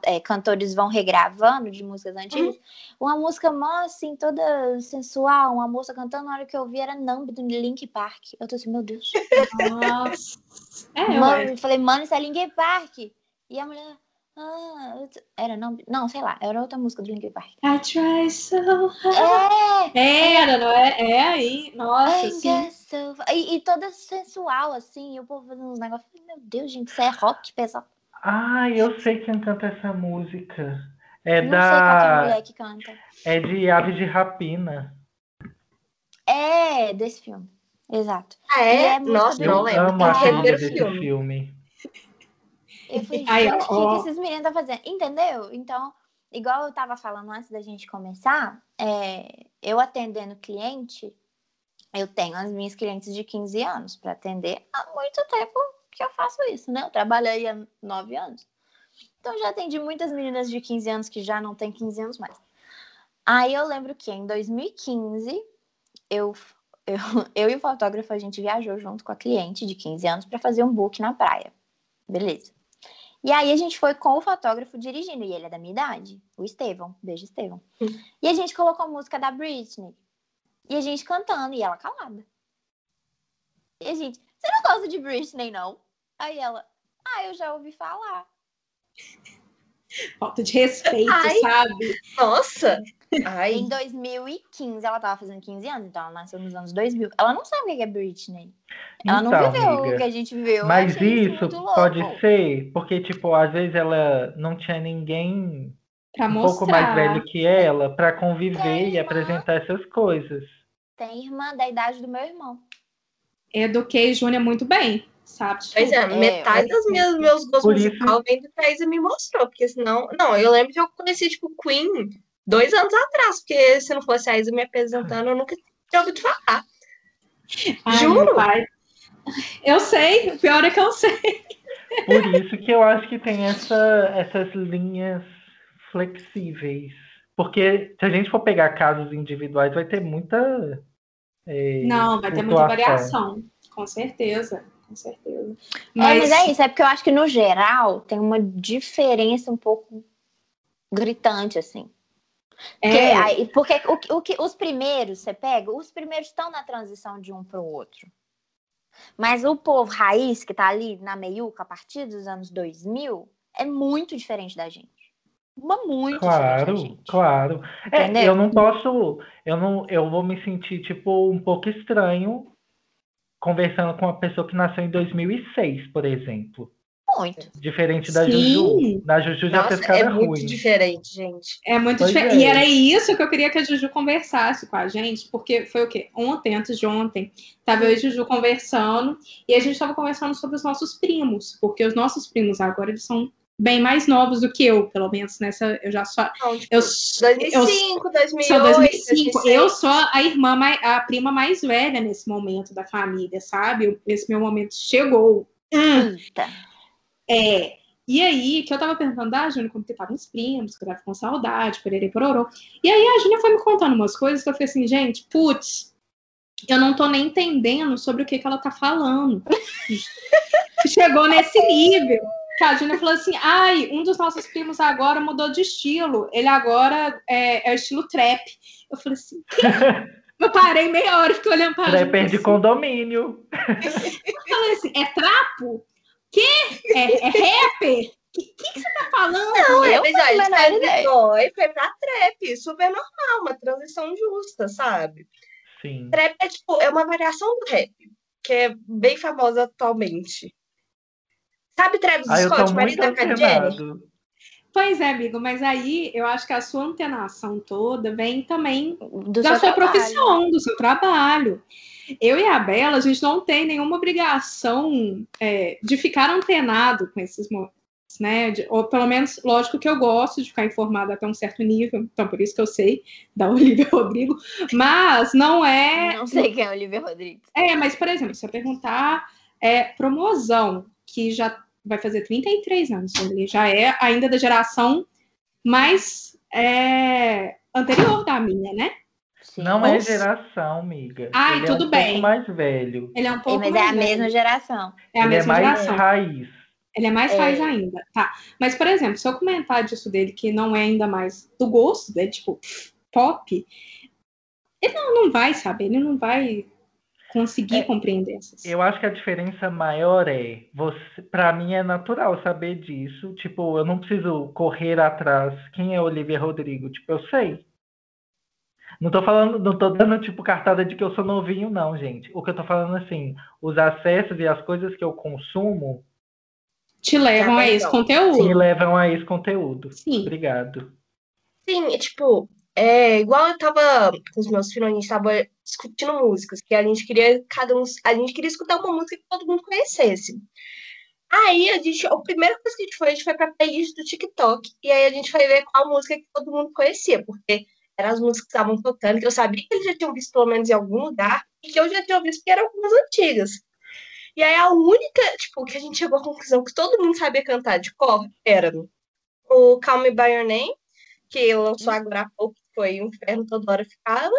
B: é, cantores vão regravando de músicas antigas. Uma música mó assim, toda sensual, uma moça cantando, na hora que eu vi era Numb do Link Park. Eu tô assim, meu Deus.
C: Nossa. É,
B: mano, eu falei, mano, isso é Link Park. E a mulher. Ah, eu era Numb. Não, sei lá, era outra música do Link Park.
C: I try so hard.
B: É!
C: Era, não é? É aí. Nossa,
B: I so. E, e toda sensual, assim, e o povo fazendo uns negócios. Eu Meu Deus, gente, isso é rock pesado.
D: Ah, eu sei quem canta essa música. É
B: Não sei qual é a
D: da.
B: que canta.
D: É de Aves de Rapina.
B: É, desse filme. Exato.
E: Ah, é?
B: é
E: Nossa,
D: Eu
E: não lembro.
D: amo a
E: rever o
D: desse
E: filme.
D: filme.
B: Eu falei,
C: Aí,
B: gente, o que, esses meninos estão fazendo? Entendeu? Então, igual eu tava falando antes da gente começar, é, eu atendendo cliente, eu tenho as minhas clientes de 15 anos para atender há muito tempo que eu faço isso, né? Eu trabalhei há 9 anos. Então, já atendi muitas meninas de 15 anos que já não têm 15 anos mais. Aí eu lembro que em 2015, eu, eu, eu e o fotógrafo, a gente viajou junto com a cliente de 15 anos para fazer um book na praia. Beleza. E aí a gente foi com o fotógrafo dirigindo, e ele é da minha idade, o Estevão. Beijo, Estevão. E a gente colocou a música da Britney. E a gente cantando, e ela calada. E a gente, você não gosta de Britney, não? Aí ela, ah, eu já ouvi falar.
C: Falta de respeito,
E: Ai.
C: sabe?
E: Nossa! Ai,
B: Em 2015, ela tava fazendo 15 anos, então ela nasceu nos anos 2000. Ela não sabe o que é Britney. Ela não
D: Então,
B: viveu
D: amiga,
B: o que a gente viveu. Eu
D: Mas
B: achei
D: isso pode ser porque, tipo, às vezes ela não tinha ninguém
C: Pra
D: um
C: mostrar.
D: pouco mais velho que ela para conviver
B: Tem,
D: e apresentar essas coisas.
B: Tem irmã da idade do meu irmão.
C: Eduquei Júnior muito bem, sabe?
E: Pois é,
B: É,
E: metade dos meus, meus gostos musicais vem do que a Thaisa me mostrou, porque senão. Não, eu lembro que eu conheci, tipo, Queen dois anos atrás, porque se não fosse a Isa me apresentando, eu nunca tinha ouvido falar.
C: Ai,
E: Juro?
C: Eu sei, o pior é que eu sei.
D: Por isso que eu acho que tem essa, essas linhas flexíveis. Porque se a gente for pegar casos individuais, vai ter muita. é,
C: Não, vai ter muita variação, com certeza, com certeza.
B: Mas... É, mas é isso, é porque eu acho que no geral tem uma diferença um pouco gritante, assim. Porque,
C: é,
B: aí- porque o, que- o que, os primeiros, você pega, os primeiros estão na transição de um para o outro. Mas o povo raiz, que tá ali na meiuca, a partir dos anos 2000, é muito diferente da gente. Uma muito diferente
D: Claro,
B: gente.
D: claro. É, eu não posso, eu não, eu vou me sentir tipo um pouco estranho conversando com uma pessoa que nasceu em 2006, por exemplo.
B: Muito.
D: Diferente da
C: Sim.
D: Juju. Na Juju já fez cara
E: é muito
D: ruim.
E: diferente, gente.
C: É muito
D: Pois
C: diferente.
D: é.
C: E era isso que eu queria que a Juju conversasse com a gente, porque foi o quê? Ontem, antes de ontem, tava eu e a Juju conversando, e a gente tava conversando sobre os nossos primos, porque os nossos primos agora eles são bem mais novos do que eu, pelo menos nessa. Eu já sou.
E: Então, tipo,
C: Eu,
E: 2005, 2008,
C: Sou 2005.
E: 2006.
C: Eu sou a irmã, mai- a prima mais velha nesse momento da família, sabe? Esse meu momento chegou. Hum, é. E aí, que eu tava perguntando da Júnia como que estavam os primos, que eu tava com saudade, perere pororô. E aí a Júnia foi me contando umas coisas que eu falei assim, gente, putz, eu não tô nem entendendo sobre o que, que ela tá falando. Chegou nesse nível. Que a Júnia falou assim: ai, um dos nossos primos agora mudou de estilo. Ele agora é, é o estilo trap. Eu falei assim, "Quê?" eu parei meia hora e fiquei olhando pra Júnia.
D: Trapper de
C: assim,
D: condomínio.
C: eu falei assim, é trapo? Que? É, é rapper? O que, que, que você tá falando?
E: Não, é,
B: Eu
E: mas
B: não
E: olha,
B: tenho a
E: ele
B: menor
E: saiu
B: ideia.
E: de boy, foi pra trap, super normal, uma transição justa, sabe?
D: Sim.
E: Trap é tipo, é uma variação do rap, que é bem famosa atualmente. Sabe Travis
D: Ah,
E: Scott, marido da
D: antenado.
C: Pois é, amigo, mas aí eu acho que a sua antenação toda vem também
B: Do
C: da
B: seu
C: sua
B: trabalho.
C: profissão, do seu trabalho. Eu e a Bela, a gente não tem nenhuma obrigação é, de ficar antenado com esses momentos, né? De- ou pelo menos, lógico que eu gosto de ficar informada até um certo nível, então por isso que eu sei da Olivia Rodrigo, mas não é.
B: Não sei quem é Olivia Rodrigues.
C: É, mas, por exemplo, se eu perguntar é, promosão, que já vai fazer 33 anos, ele já é ainda da geração mais é, anterior da minha, né?
B: Sim.
D: Não é geração, amiga.
C: Ai,
D: Ele é
C: tudo
D: um
C: bem.
D: pouco mais velho.
C: Ele é um
B: É,
C: pouco
B: Mas é
C: mais
B: a
C: velho.
B: mesma geração.
C: É a
D: Ele é
C: mesma
D: mais
C: geração.
D: raiz.
C: Ele é mais
B: É.
C: raiz ainda, tá? Mas, por exemplo, se eu comentar disso dele que não é ainda mais do gosto dele, tipo, pop, ele não, não vai saber, ele não vai conseguir
D: É,
C: compreender essas.
D: Eu acho que a diferença maior é, você, para mim é natural saber disso. Tipo, eu não preciso correr atrás. Quem é Olivia Rodrigo? Tipo, eu sei. Não tô falando, não tô dando tipo cartada de que eu sou novinho, não, gente. O que eu tô falando assim, os acessos e as coisas que eu consumo
C: Te levam
E: Tá
C: a esse conteúdo.
D: me levam a esse conteúdo.
C: Sim.
D: Obrigado.
E: Sim, é tipo, é igual eu tava com os meus filhos, a gente tava discutindo músicas, que a gente queria cada um, a gente queria escutar uma música que todo mundo conhecesse. Aí a gente, a primeira coisa que a gente foi, a gente foi pra playlist do TikTok, e aí a gente foi ver qual música que todo mundo conhecia, porque eram as músicas que estavam tocando, que eu sabia que eles já tinham visto pelo menos em algum lugar, e que eu já tinha visto que eram algumas antigas. E aí a única, tipo, que a gente chegou à conclusão que todo mundo sabia cantar de cor era o Call Me By Your Name, que lançou agora há pouco, foi um inferno toda hora ficava.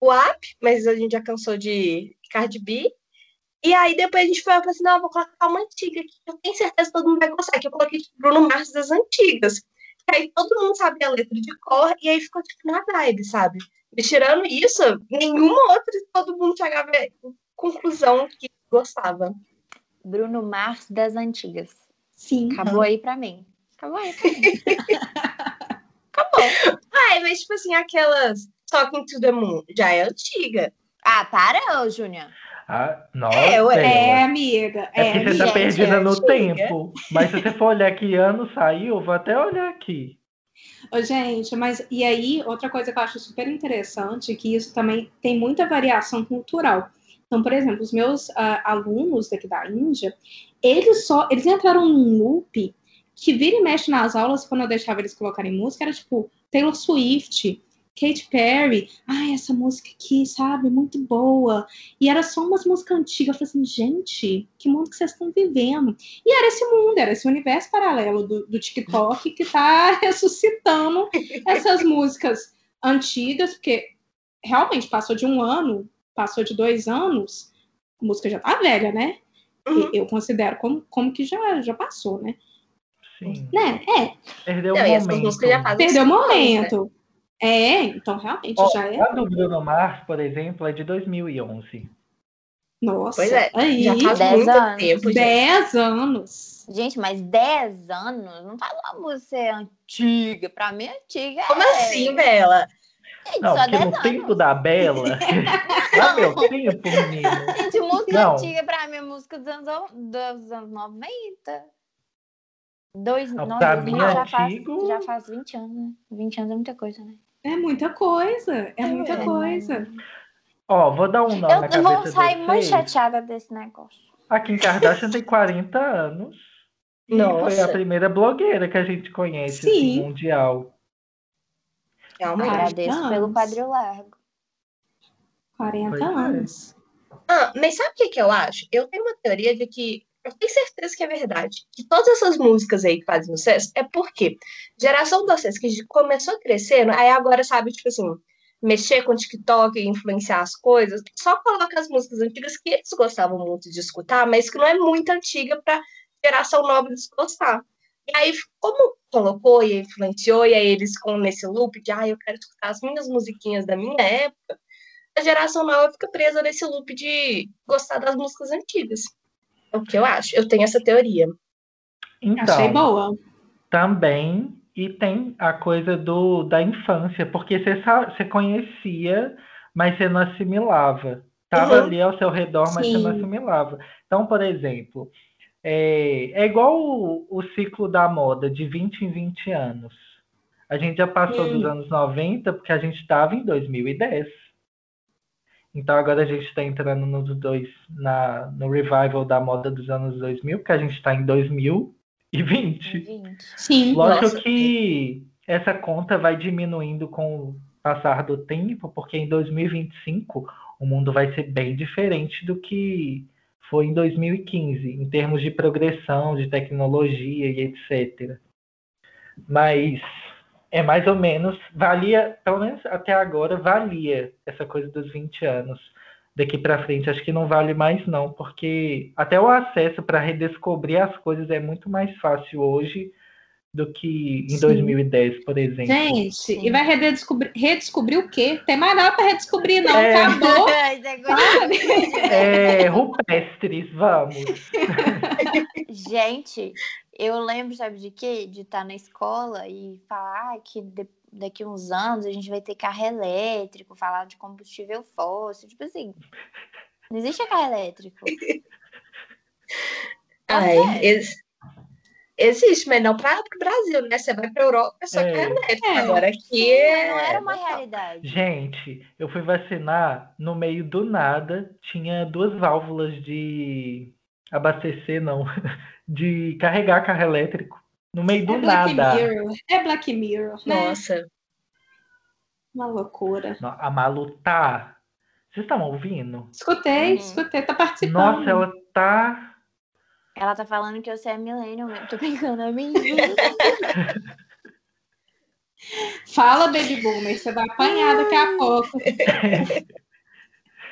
E: O Up, mas a gente já cansou de Cardi B. E aí depois a gente foi falou assim, não, eu vou colocar uma antiga aqui, que eu tenho certeza que todo mundo vai gostar, que eu coloquei tipo, Bruno Mars das antigas. E aí todo mundo sabia a letra de cor, e aí ficou tipo na vibe, sabe? E tirando isso, nenhuma outra, todo mundo chegava à conclusão que gostava.
B: Bruno Mars das antigas.
C: Sim.
B: Acabou aí pra mim. Acabou aí pra mim. Acabou.
E: Ai, mas tipo assim, aquelas Talking to the Moon já é antiga.
B: Ah, para, ô, Júnior.
D: Ah, nossa,
E: É, ué.
C: É, amiga.
D: É
C: É,
D: porque você tá perdida
E: é
D: no
E: antiga.
D: tempo. Mas se você for olhar que ano saiu, eu vou até olhar aqui.
C: Ô, gente, mas e aí, outra coisa que eu acho super interessante, que isso também tem muita variação cultural. Então, por exemplo, os meus ah, alunos daqui da Índia, eles só, eles entraram num loop que vira e mexe nas aulas, quando eu deixava eles colocarem música, era tipo Taylor Swift, Katy Perry, ai, essa música aqui, sabe, muito boa. E era só umas músicas antigas. Eu falei assim, gente, que mundo que vocês estão vivendo? E era esse mundo, era esse universo paralelo do, do TikTok que tá ressuscitando essas músicas antigas, porque realmente passou de um ano, passou de dois anos, a música já tá velha, né?
E: Uhum.
C: Eu considero como, como que já, já passou, né?
D: Sim.
C: né? É,
D: Perdeu
E: Não,
D: o momento.
C: perdeu o
E: né?
C: momento. É, então realmente
D: Ó,
C: já é.
D: A do Bruno Mars, por exemplo, é de 2011.
C: Nossa,
E: Pois é,
C: aí,
E: Já faz
B: Dez
E: muito
B: anos.
E: tempo, gente.
C: 10 anos.
B: Gente, mas 10 anos não faz uma música antiga. Pra mim, antiga
E: Como
B: é...
E: assim, Bela?
B: Gente,
D: Não,
B: só
D: porque
B: 10
D: no
B: anos.
D: tempo da Bela. ah, meu tempo, menino.
B: Gente, música
D: Não.
B: antiga pra mim é música dos anos, dos anos 90. Dois,
D: Não,
B: não,
D: pra
B: 2000
D: mim,
B: já,
D: antigo-
B: faz, já faz 20 anos, né? 20 anos é muita coisa, né?
C: É muita coisa, é muita
B: É.
C: coisa.
D: Ó, vou dar um nó
B: Eu
D: na
B: vou
D: cabeça
B: sair muito chateada desse negócio.
D: A Kim Kardashian tem 40 anos. E foi
E: Nossa.
D: a primeira blogueira que a gente conhece, assim,
C: Sim.
D: mundial.
E: Realmente.
C: Quarenta
B: Agradeço pelo
C: anos.
B: quadril largo.
C: 40
D: Pois é.
C: anos.
E: Ah, mas sabe o que, que eu acho? Eu tenho uma teoria de que. Eu tenho certeza que é verdade. Que todas essas músicas aí que fazem sucesso é porque geração de vocês que começou crescendo, aí agora sabe, tipo assim, mexer com TikTok e influenciar as coisas, só coloca as músicas antigas que eles gostavam muito de escutar, mas que não é muito antiga pra geração nova desgostar. E aí, como colocou e influenciou, e aí eles ficam nesse loop de, ah, eu quero escutar as minhas musiquinhas da minha época, a geração nova fica presa nesse loop de gostar das músicas antigas. É o que eu acho. Eu tenho essa teoria.
D: Então,
C: Achei boa.
D: também, e tem a coisa do, da infância, porque você, você conhecia, mas você não assimilava. Estava
E: Uhum.
D: ali ao seu redor, mas você não
C: Sim.
D: assimilava. Então, por exemplo, é, é igual o, o ciclo da moda, de 20 em 20 anos. A gente já passou
C: Hum.
D: dos anos 90, porque a gente estava em 2010. Então agora a gente está entrando nos dois, na, no revival da moda dos anos 2000, porque a gente está em 2020.
B: 20.
C: Sim.
D: Lógico
E: Nossa.
D: que essa conta vai diminuindo com o passar do tempo, porque em 2025 o mundo vai ser bem diferente do que foi em 2015, em termos de progressão, de tecnologia e etc. Mas é mais ou menos, valia, pelo menos até agora, valia essa coisa dos 20 anos. Daqui para frente, acho que não vale mais, não, porque até o acesso para redescobrir as coisas é muito mais fácil hoje do que em
C: Sim.
D: 2010, por exemplo.
C: Gente,
B: Sim.
C: e vai redescobrir, redescobrir o quê? Tem mais nada pra redescobrir, não.
D: É.
C: Acabou.
D: É, rupestres, vamos.
B: Gente, eu lembro, sabe de quê? De estar na escola e falar que de- daqui uns anos a gente vai ter carro elétrico, falar de combustível fóssil, tipo assim. Não existe carro elétrico.
E: Ai,
B: é.
E: ex- existe, mas não para o Brasil, né? Você vai para Europa, é só
D: É.
E: carro elétrico.
C: É.
E: Agora aqui é...
B: mas não era uma realidade.
D: Gente, eu fui vacinar, no meio do nada, tinha duas válvulas de abastecer, não, de carregar carro elétrico. No meio do
C: É Black
D: nada.
C: Mirror. É Black Mirror, né?
E: Nossa.
C: Uma loucura.
D: A Malu tá. Vocês estão ouvindo?
C: Escutei,
B: Uhum.
C: escutei, tá participando.
D: Nossa, ela tá.
B: Ela tá falando que você é millennial mesmo. Tô brincando, é mentira.
C: Fala, Baby Boomer, você vai apanhar daqui a pouco.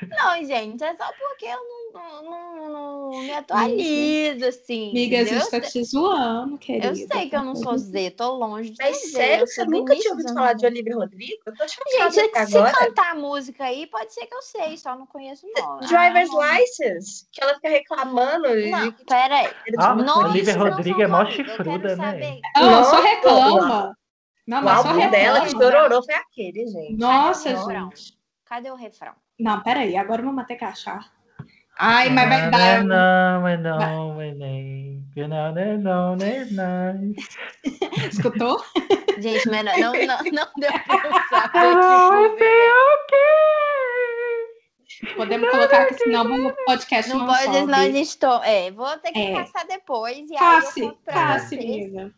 B: Não, gente, é só porque eu não, não, não- não me atualizo, assim.
C: Amiga, a gente tá te zoando, querida.
B: Eu sei que eu não sou Z, tô longe de
E: Mas
B: Z,
E: sério, você nunca tinha ouvido falar de Olivia Rodrigo? Eu tô
B: Gente,
E: até
B: se
E: agora.
B: cantar a música aí, pode ser que eu sei, só não conheço o nome.
E: Driver's
B: Ah,
E: License, que ela fica reclamando.
B: Não,
E: de-
B: pera aí.
D: Ah,
B: Não,
D: Olivia
B: não
D: Rodrigo é mó chifruda, né?
C: Não, só reclama. Não,
E: O
C: mas só
E: álbum dela que chororou foi aquele, gente.
C: Nossa,
B: Cadê o refrão?
C: gente.
B: Cadê o refrão?
C: Não, peraí, agora vamos ter que achar. Ai, mas vai dar.
D: Não, mas não, mas nem. Não, não, não, não, não.
C: Escutou?
B: Gente, mas não, não, não, não deu pra eu saber.
D: Ah,
B: tipo,
C: Podemos colocar aqui, senão o podcast não,
B: Não pode,
C: sobe.
B: senão a gente to... É, vou ter que
C: É.
B: caçar depois. E aí eu
C: Passe, passe, amiga.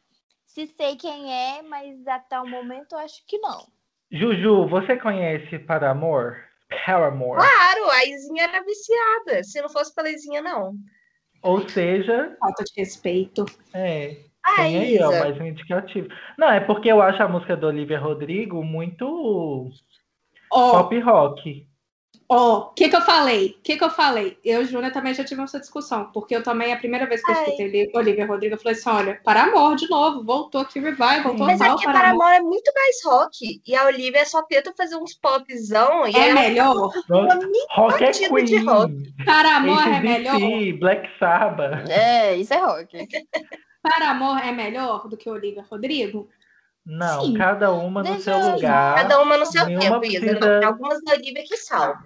B: se sei quem é, mas até o momento eu acho que não.
D: Juju, você conhece Paramore? Paramore.
E: Claro, a Izinha era viciada. Se não fosse pela Izinha, não.
D: Ou seja,
C: Falta de respeito.
D: é,
E: Ah,
D: tem aí, ó, mais um indicativo. Não, é porque eu acho a música do Olivia Rodrigo muito
C: Ó,
D: pop rock.
C: Ó, o que que eu falei? O que que eu falei? Eu e Júlia também já tivemos essa discussão, porque eu também, a primeira vez que eu
E: Ai.
C: escutei Li- Olivia Rodrigo, eu falei assim, olha, para amor de novo, voltou aqui, revival,
E: Mas
C: total
E: aqui
C: para amor.
E: Paramore é muito mais rock. E a Olivia só tenta fazer uns popzão. E
C: É melhor?
D: Nossa, rock é
E: de
D: Queen,
E: rock.
C: Para amor é melhor?
D: Black Sabbath.
B: É, isso é rock.
C: Para amor é melhor do que Olivia Rodrigo?
D: Não,
C: Sim.
D: cada uma no
B: Deixa
D: seu
B: eu-
D: lugar.
E: Cada uma no seu
D: Nenhuma
E: tempo, Isa.
D: precisa-
E: Algumas da Olivia que salvam.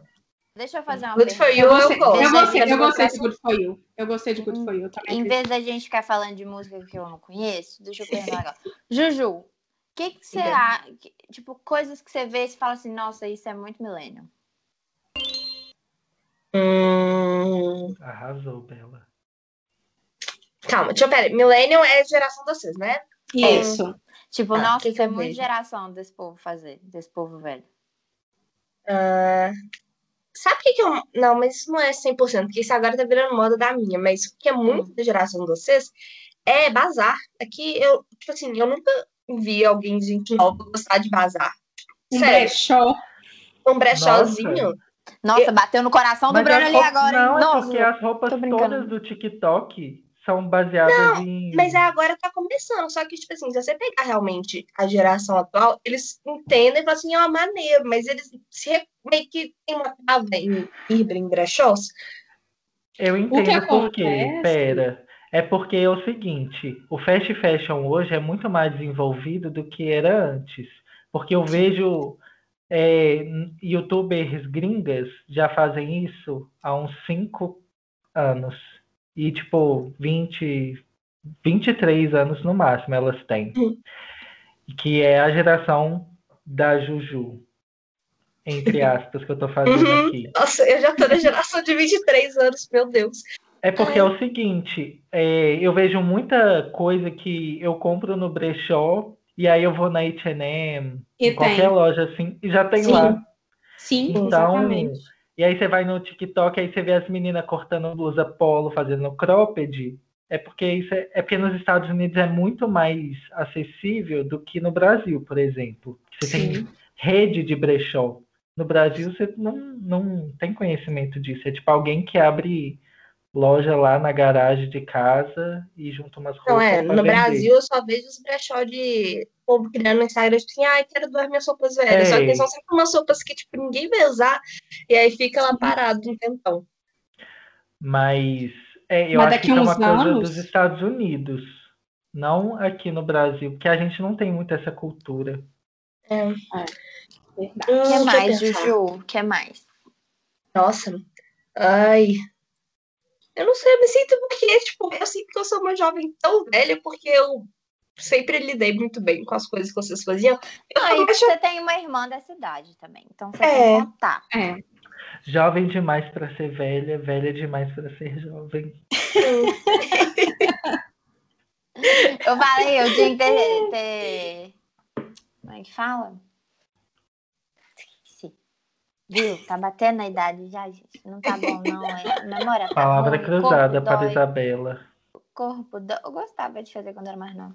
B: Deixa eu fazer uma
E: Good for
B: pergunta.
E: you,
C: Eu
E: eu
C: gostei,
E: gosto.
C: eu gostei, de Good For You. Eu gostei de Good For You também.
B: Em vez da gente ficar falando de música que eu não conheço, deixa eu perguntar agora. Juju, o que, que você acha? Tipo, coisas que você vê e fala assim, nossa, isso é muito milênio.
E: Hum,
D: Arrasou, Bela.
E: calma, deixa eu pera. Millennium é geração de vocês, né?
C: Isso.
B: Tipo,
E: Ah,
B: nossa,
E: que que
B: isso é
E: eu
B: muito
E: vejo?
B: geração desse povo fazer, desse povo velho.
E: Ah, sabe o que, que eu. Não, mas isso não é 100%, porque isso agora tá virando moda da minha. Mas o que é muito da geração de vocês é bazar. Aqui eu, tipo assim, eu nunca vi alguém de gente nova gostar de bazar.
C: Um
E: Sério,
C: brechó.
E: um brechózinho.
B: Nossa, bateu no coração do
D: Mas
B: Bruno
D: as
B: ali
D: roupas-
B: agora, hein?
D: Não, é
B: Nossa.
D: porque as roupas todas do TikTok são baseadas em.
E: Mas é agora tá começando. Só que, tipo assim, se você pegar realmente a geração atual, eles entendem e falam assim, ó, maneiro, mas eles se meio que tem uma trava em ir em brechós.
D: Eu entendo por quê. Pera. É porque é o seguinte, o fast fashion hoje é muito mais desenvolvido do que era antes. Porque eu vejo é, youtubers gringas já fazem isso há uns 5 anos. E tipo, 20, 23 anos no máximo elas têm. Que é a geração da Juju. Entre aspas, que eu tô fazendo
E: Uhum.
D: aqui.
E: Nossa, eu já tô na geração de 23 anos, meu Deus.
D: É porque é o seguinte, é, eu vejo muita coisa que eu compro no brechó e aí eu vou na H&M, em qualquer
C: tem.
D: loja assim, e já tem
C: Sim.
D: lá.
C: Sim,
D: Então,
C: exatamente.
D: E aí você vai no TikTok, aí você vê as meninas cortando blusa polo, fazendo cropped. É porque isso é, é porque nos Estados Unidos é muito mais acessível do que no Brasil, por exemplo. Você tem
C: Sim.
D: rede de brechó. No Brasil você não, não tem conhecimento disso. É tipo alguém que abre loja lá na garagem de casa e junta umas roupas.
E: Não é, no
D: vender.
E: Brasil eu só vejo os brechó de povo criando no Instagram, tipo assim, ai, quero doar minhas roupas velhas. Só
D: Ei.
E: que são sempre umas roupas que, tipo, ninguém vai usar, e aí fica lá parado um tempão.
D: Mas é, eu
C: Mas
D: acho
C: daqui
D: que é uma coisa
C: anos-
D: dos Estados Unidos, não aqui no Brasil, porque a gente não tem muito essa cultura.
C: Verdade.
B: O que
E: Hum, deixa eu
B: mais. Juju? O que mais?
E: Nossa, ai. Eu não sei, eu me sinto porque, tipo, eu sinto que eu sou uma jovem tão velha porque eu sempre lidei muito bem com as coisas que vocês faziam. Eu
B: Ah, e
E: mais
B: você tem uma irmã dessa idade também, então você
E: É.
B: tem que contar.
C: É.
D: Jovem demais para ser velha, velha demais para ser jovem.
B: Eu falei, eu tinha que ter, ter- Como é que fala? Viu? Tá batendo a idade já, gente. Não tá bom, não. É, memória tá
D: Palavra
B: ruim,
D: cruzada
B: corpo
D: para
B: dói,
D: Isabela.
B: corpo dói. Eu gostava de fazer quando era mais nova.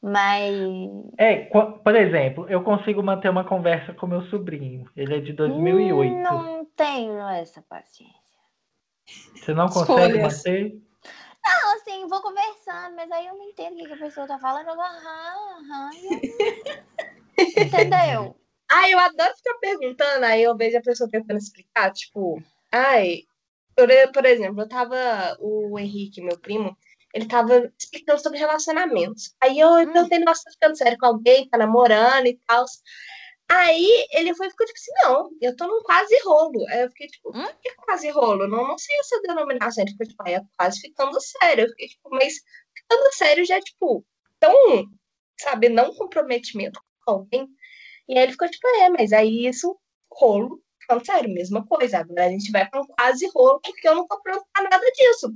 B: Mas.
D: É, por exemplo, eu consigo manter uma conversa com meu sobrinho. Ele é de 2008.
B: Não tenho essa paciência.
D: Você não consegue
C: Escolhas.
D: manter?
B: Não, assim, vou conversando, mas aí eu não entendo o que, a pessoa tá falando. Eu vou, aham, aham. eu- Entendeu?
E: Ai, eu adoro ficar perguntando, aí eu vejo a pessoa tentando explicar, tipo, ai, por, por exemplo, eu tava, o Henrique, meu primo, ele tava explicando sobre relacionamentos. Aí eu
B: Hum.
E: perguntei, nossa, tá ficando sério com alguém, tá namorando e tal. Aí ele foi e ficou tipo assim, não, eu tô num quase rolo. Aí eu fiquei tipo,
B: Hum?
E: o que é quase rolo? Não, não sei essa denominação. Ele ficou tipo, "Ai, é quase ficando sério. Eu fiquei tipo, mas ficando sério já é tipo, tão, sabe, não comprometimento com alguém. E aí ele ficou tipo, é, mas aí isso, rolo, Falando sério, mesma coisa. Agora a gente vai pra um quase rolo, porque eu não tô pronta pra nada disso.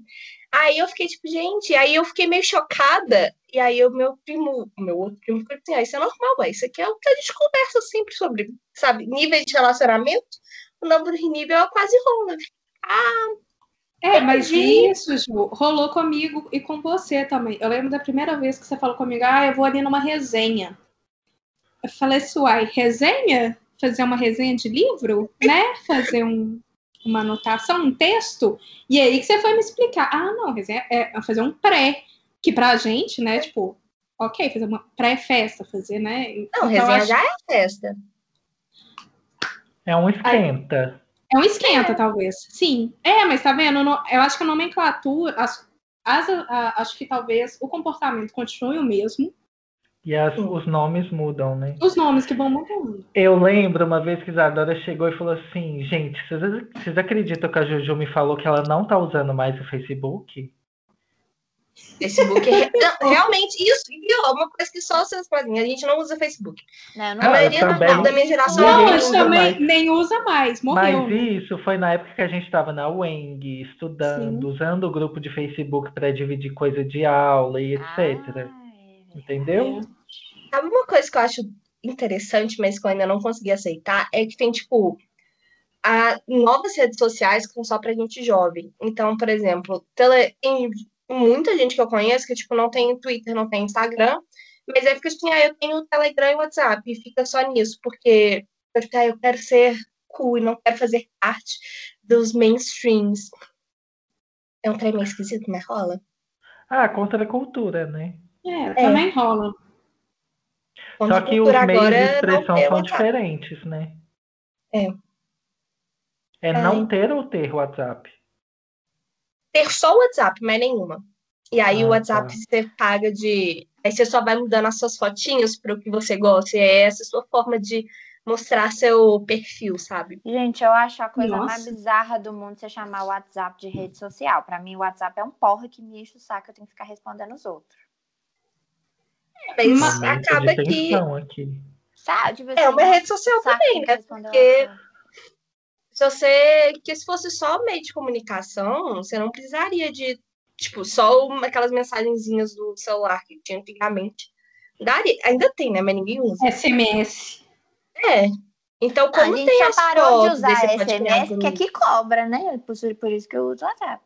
E: Aí eu fiquei tipo, gente, aí eu fiquei meio chocada. E aí o meu primo, o meu outro primo ficou assim, ah, isso é normal, ué. Isso aqui é o que a gente conversa sempre sobre, sabe, níveis de relacionamento. O número de nível é quase rolo. Ah,
C: É, mas
E: Entendi.
C: isso, Ju, rolou comigo e com você também. Eu lembro da primeira vez que você falou comigo, ah, eu vou ali numa resenha. Eu falei assim, uai, resenha? Fazer uma resenha de livro, né? Fazer um- uma anotação, um texto. E aí que você foi me explicar. Ah, não, resenha é fazer um pré. Que pra gente, né, tipo, ok, fazer uma pré-festa, fazer, né?
E: não,
C: Então,
E: resenha
C: acho-
E: já é festa.
D: É um esquenta.
C: É um esquenta, talvez. Sim. É, mas tá vendo? No- Eu acho que a nomenclatura, as, as- a- acho que talvez o comportamento continue o mesmo.
D: E as- os nomes mudam, né?
C: Os nomes que vão mudando.
D: Eu lembro uma vez que Isadora chegou e falou assim: gente, vocês, vocês acreditam que a Juju me falou que ela não tá usando mais o Facebook?
E: Facebook é não, realmente isso. E ó, uma coisa que só vocês fazem, a gente não usa Facebook.
B: Não, não
E: A
D: eu
E: maioria
D: também.
E: da minha geração
C: Não,
E: não
C: a gente
D: usa
C: também
D: mais.
C: nem usa mais, morreu.
D: Mas isso foi na época que a gente estava na UENG, estudando, usando o grupo de Facebook para dividir coisa de aula e etc.
B: Ah, é.
D: Entendeu?
E: Sabe uma coisa que eu acho interessante, mas que eu ainda não consegui aceitar, é que tem, tipo, a, novas redes sociais que são só pra gente jovem. Então, por exemplo, tele, tem muita gente que eu conheço que, tipo, não tem Twitter, não tem Instagram, mas aí fica assim, ah, eu tenho Telegram e WhatsApp, e fica só nisso, porque eu, tipo, ah, eu quero ser cool e não quero fazer parte dos mainstreams. É um trem meio esquisito, mas rola.
D: Ah, contra a cultura, né?
C: É, também rola.
D: Só que os meios de expressão são diferentes, né?
E: É.
D: É não ter ou ter WhatsApp.
E: ter só o WhatsApp, mas nenhuma. E aí
D: Ah,
E: o WhatsApp
D: tá.
E: você paga de. Aí você só vai mudando as suas fotinhos para o que você gosta. E é essa a sua forma de mostrar seu perfil, sabe?
B: Gente, eu acho a coisa mais
C: Nossa.
B: bizarra do mundo você chamar o WhatsApp de rede social. Pra mim, o WhatsApp é um porra que me enche o saco, eu tenho que ficar respondendo os outros.
E: Mas
C: Mas-
D: Momento
E: acaba
D: de
E: que
D: aqui.
B: Sabe? Tipo
E: é
B: assim,
E: uma rede social também, né? Porque se você. Que se fosse só meio de comunicação, você não precisaria de, tipo, só uma- aquelas mensagenzinhas do celular que tinha antigamente. Daria, ainda tem, né? Mas ninguém usa.
C: SMS.
E: É. Então,
B: a
E: como
B: gente
E: tem
B: já parou de usar SMS, que é que cobra, né? Por, por isso que eu uso o WhatsApp.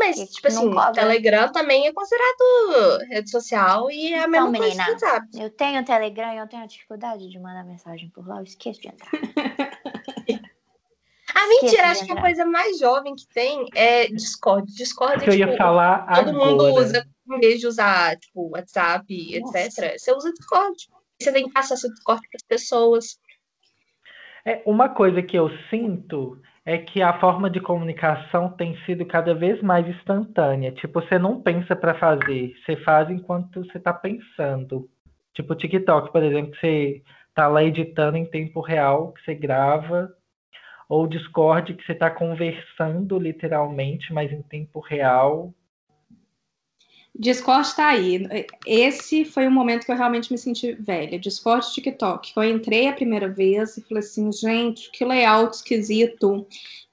E: Mas,
B: Porque,
E: tipo assim,
B: cobra.
E: Telegram também é considerado rede social e é a
B: Então,
E: mesma coisa
B: menina,
E: que WhatsApp.
B: Eu tenho Telegram e eu tenho dificuldade de mandar mensagem por lá, eu esqueço de entrar.
E: Ah, mentira, acho que a coisa mais jovem que tem é Discord. Discord
D: Que eu
E: é,
D: ia
E: tipo,
D: falar
E: todo mundo
D: agora.
E: usa, em vez de usar, tipo, WhatsApp,
C: Nossa.
E: etc. Você usa Discord. Você tem acesso ao Discord para as pessoas.
D: É, uma coisa que eu sinto é que a forma de comunicação tem sido cada vez mais instantânea. Tipo, você não pensa para fazer, você faz enquanto você está pensando. Tipo, o TikTok, por exemplo, que você tá lá editando em tempo real, que você grava, ou Discord, que você está conversando literalmente, mas em tempo real.
C: Discord tá aí. Esse foi o momento que eu realmente me senti velha. Discord e TikTok. Eu entrei a primeira vez e falei assim, gente, que layout esquisito.
E: o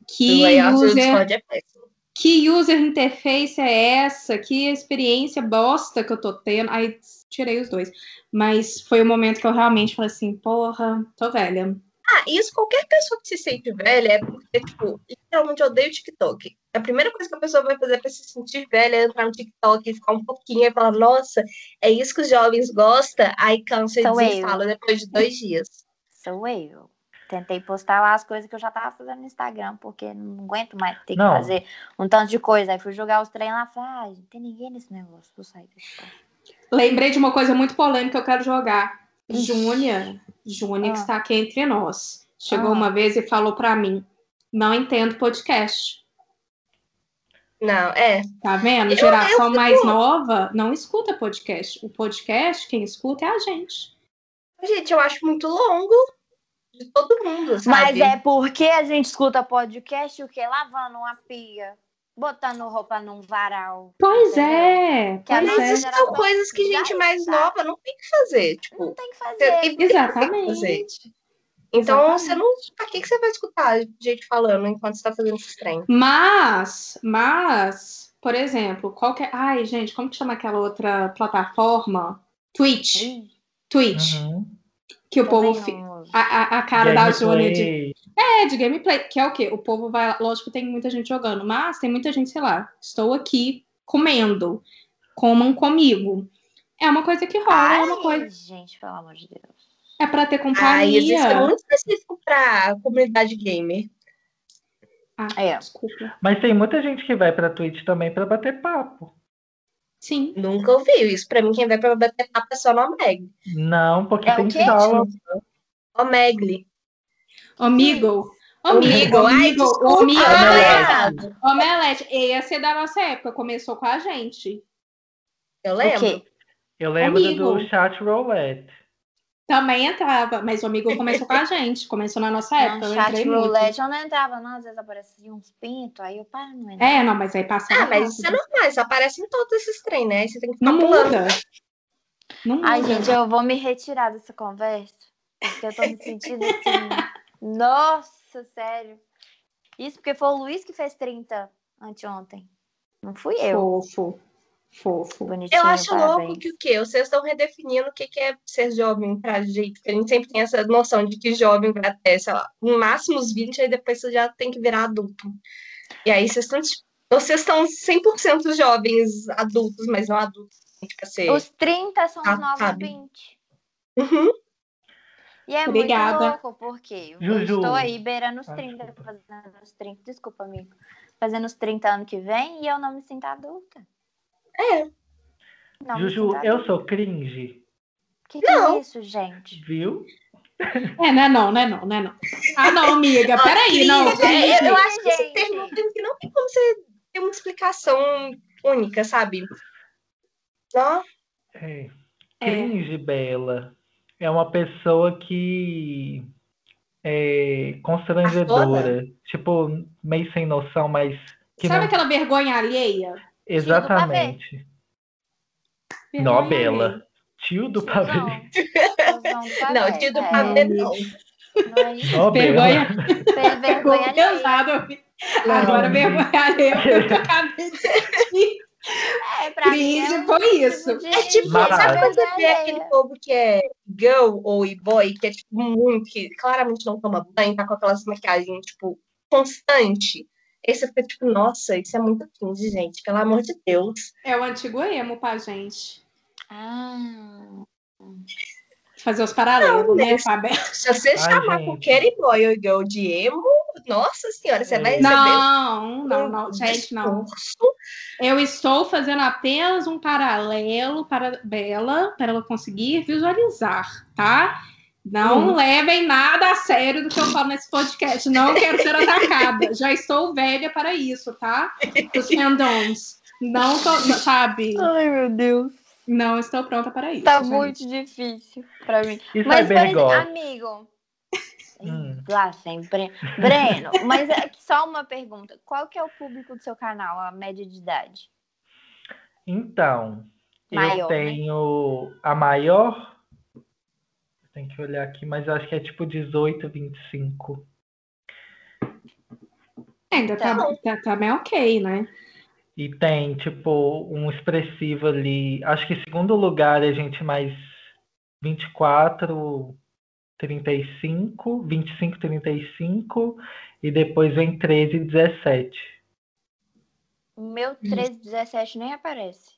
C: Que
E: layout do
C: user,
E: Discord é péssimo.
C: que user interface é essa? Que experiência bosta que eu tô tendo. Aí tirei os dois. Mas foi o momento que eu realmente falei assim, porra, tô velha.
E: Ah, isso qualquer pessoa que se sente velha é porque, tipo, literalmente odeia o TikTok. A primeira coisa que a pessoa vai fazer para se sentir velha é entrar no TikTok e ficar um pouquinho e falar, nossa, é isso que os jovens gostam, aí cansa e desinstala depois de dois dias.
B: Sou eu. Tentei postar lá as coisas que eu já tava fazendo no Instagram, porque não aguento mais ter que
D: Não.
B: fazer um tanto de coisa. Aí fui jogar os trem lá e falei, ah, não tem ninguém nesse negócio, vou sair desse.
C: Lembrei de uma coisa muito polêmica que eu quero jogar. Júnia, Júnia que
B: Ah.
C: está aqui entre nós, chegou
B: Ah.
C: uma vez e falou pra mim: não entendo podcast.
E: Não, é.
C: Tá vendo?
E: Eu-
C: Geração
E: eu
C: mais
E: fico-
C: nova não escuta podcast. O podcast, quem escuta é a gente.
E: Gente, eu acho muito longo de todo mundo, sabe?
B: Mas é porque a gente escuta podcast o quê? Lavando uma pia, botando roupa num varal.
C: Pois
B: entendeu?
C: é,
B: Que
C: pois é.
E: Mas isso são coisas que gente mais nova não tem que fazer. Tipo,
B: Não tem que
E: tem
B: fazer.
E: que fazer.
C: Exatamente.
E: gente. Então,
C: Exatamente.
E: você não. Pra que, que você vai escutar gente falando enquanto você tá fazendo esse trem?
C: Mas, mas, por exemplo, qual que é... Ai, gente, como que chama aquela outra plataforma? Twitch. Twitch.
D: Uhum.
C: Que o
B: também
C: povo... fi-. A, a, a cara da Júlia de... É, de gameplay, que é o quê? O povo vai lá, lógico que tem muita gente jogando, mas tem muita gente, sei lá, estou aqui comendo, comam comigo. É uma coisa que rola, é uma
B: Ai,
C: coisa.
B: gente, pelo amor de Deus.
C: É pra ter
E: Ah,
C: companhia.
E: isso é muito específico pra comunidade gamer.
C: Ah,
B: É.
C: desculpa.
D: Mas tem muita gente que vai pra Twitch também pra bater papo.
C: Sim.
E: Nunca ouvi isso. Pra mim, quem vai pra bater papo é só no Omeg.
D: Não, porque
B: É o
D: tem
B: quê?
D: sala.
E: Omegli.
C: Amigo.
E: Amigo, ai,
C: amigo,
E: desculpa.
C: amigo.
E: falei
D: Omelete.
C: Omelete, esse da nossa época, começou com a gente.
E: Eu
B: O
E: lembro.
D: Eu lembro
C: Amigo.
D: do chat roulette.
C: Também entrava, mas o amigo começou com a gente, começou na nossa época. Eu
B: chat
C: entrei muito.
B: roulette eu não entrava, não. Às vezes aparecia uns pintos, aí eu para não entrar.
C: É, não, mas aí passava.
E: Ah, mas isso é normal. Isso aparece em todos esses trem, né? Aí Você tem que ficar
C: Não
E: pulando.
C: muda. Não muda.
B: Ai, gente, eu vou me retirar dessa conversa. Porque eu tô me sentindo assim. Nossa, sério. Isso porque foi o Luiz que fez 30 anteontem. Não fui eu.
C: Fofo. Fofo.
B: Bonitinho,
E: Eu acho louco
B: parabéns.
E: que o quê? Vocês estão redefinindo o que é ser jovem pra gente. Porque a gente sempre tem essa noção de que jovem vai até, sei lá, no máximo os 20, aí depois você já tem que virar adulto. E aí vocês estão. Vocês estão 100% jovens adultos, mas não adultos. Tipo assim.
B: Os 30 são os
E: Ah,
B: novos
E: sabe.
B: 20.
E: Uhum.
B: E é
C: Obrigada.
B: muito louco, porque eu
D: Juju.
B: estou aí beirando os
D: Ah,
B: 30,
D: desculpa.
B: fazendo os 30, desculpa, amigo. Fazendo os 30 ano que vem e eu não me sinto adulta.
E: É.
B: Não
D: Juju, eu sou cringe,
B: Que que é
E: Não.
B: isso, gente?
D: viu?
C: É, não é não, não é não, não é não. Ah, não, amiga, peraí, não.
E: cringe, é, eu, eu acho que esse termo não tem, que não tem como você ter uma explicação única, sabe? Só
D: É.
C: É.
D: Cringe, Bela, é uma pessoa que é constrangedora. Tipo, meio sem noção, mas que
C: Sabe
D: não...
C: aquela vergonha alheia?
D: Exatamente.
C: Vergonha
D: Nó,
C: alheia.
D: Bela. Tio do pavê.
B: Tiozão.
E: Não, tio do pavê não.
B: Não é
C: Vergonha.
B: Vergonha alheia.
C: pesado. Agora, vergonha alheia, eu acabei de.
B: É, pra mim é um
C: foi
B: tipo
C: isso.
B: de-
E: É tipo,
D: Mas-
E: sabe quando você vê aquele
B: alheia.
E: povo que é girl ou e-boy, que é tipo muito, que claramente não toma banho, tá com aquelas maquiagens, tipo, constante. Você fica tipo, nossa, isso é muito cringe, gente, pelo amor de Deus.
C: É o antigo emo pra gente.
B: Ah,
C: Fazer os paralelos, né,
E: mas-
C: Fábio?
E: Se você
D: Ai,
E: chamar
D: gente.
E: qualquer boy ou girl de emo, nossa senhora, você
D: É.
E: vai receber
C: Não, não,
E: um
C: não, gente, não. Eu estou fazendo apenas um paralelo para Bela, para ela conseguir visualizar, tá? Não
E: Hum.
C: levem nada a sério do que eu falo nesse podcast. Não quero ser atacada. Já estou velha para isso, tá? Os fandoms. Não tô, sabe?
B: Ai, meu Deus.
C: Não estou pronta para isso.
B: Tá
C: gente.
B: muito difícil pra mim.
D: Isso
B: Mas,
D: é bergol.
B: amigo.
D: Hum.
B: Lá sempre. Breno, mas é só uma pergunta. Qual que é o público do seu canal, a média de idade?
D: Então, eu
B: Maior, né?
D: tenho a maior. Tem que olhar aqui, mas eu acho que é tipo 18, 25.
C: Ainda tá, tá, tá bem ok, né?
D: E tem, tipo, um expressivo ali. Acho que segundo lugar é gente mais 24, 35, 25, 35. E depois vem 13 e 17.
B: O meu 13, 17 nem aparece.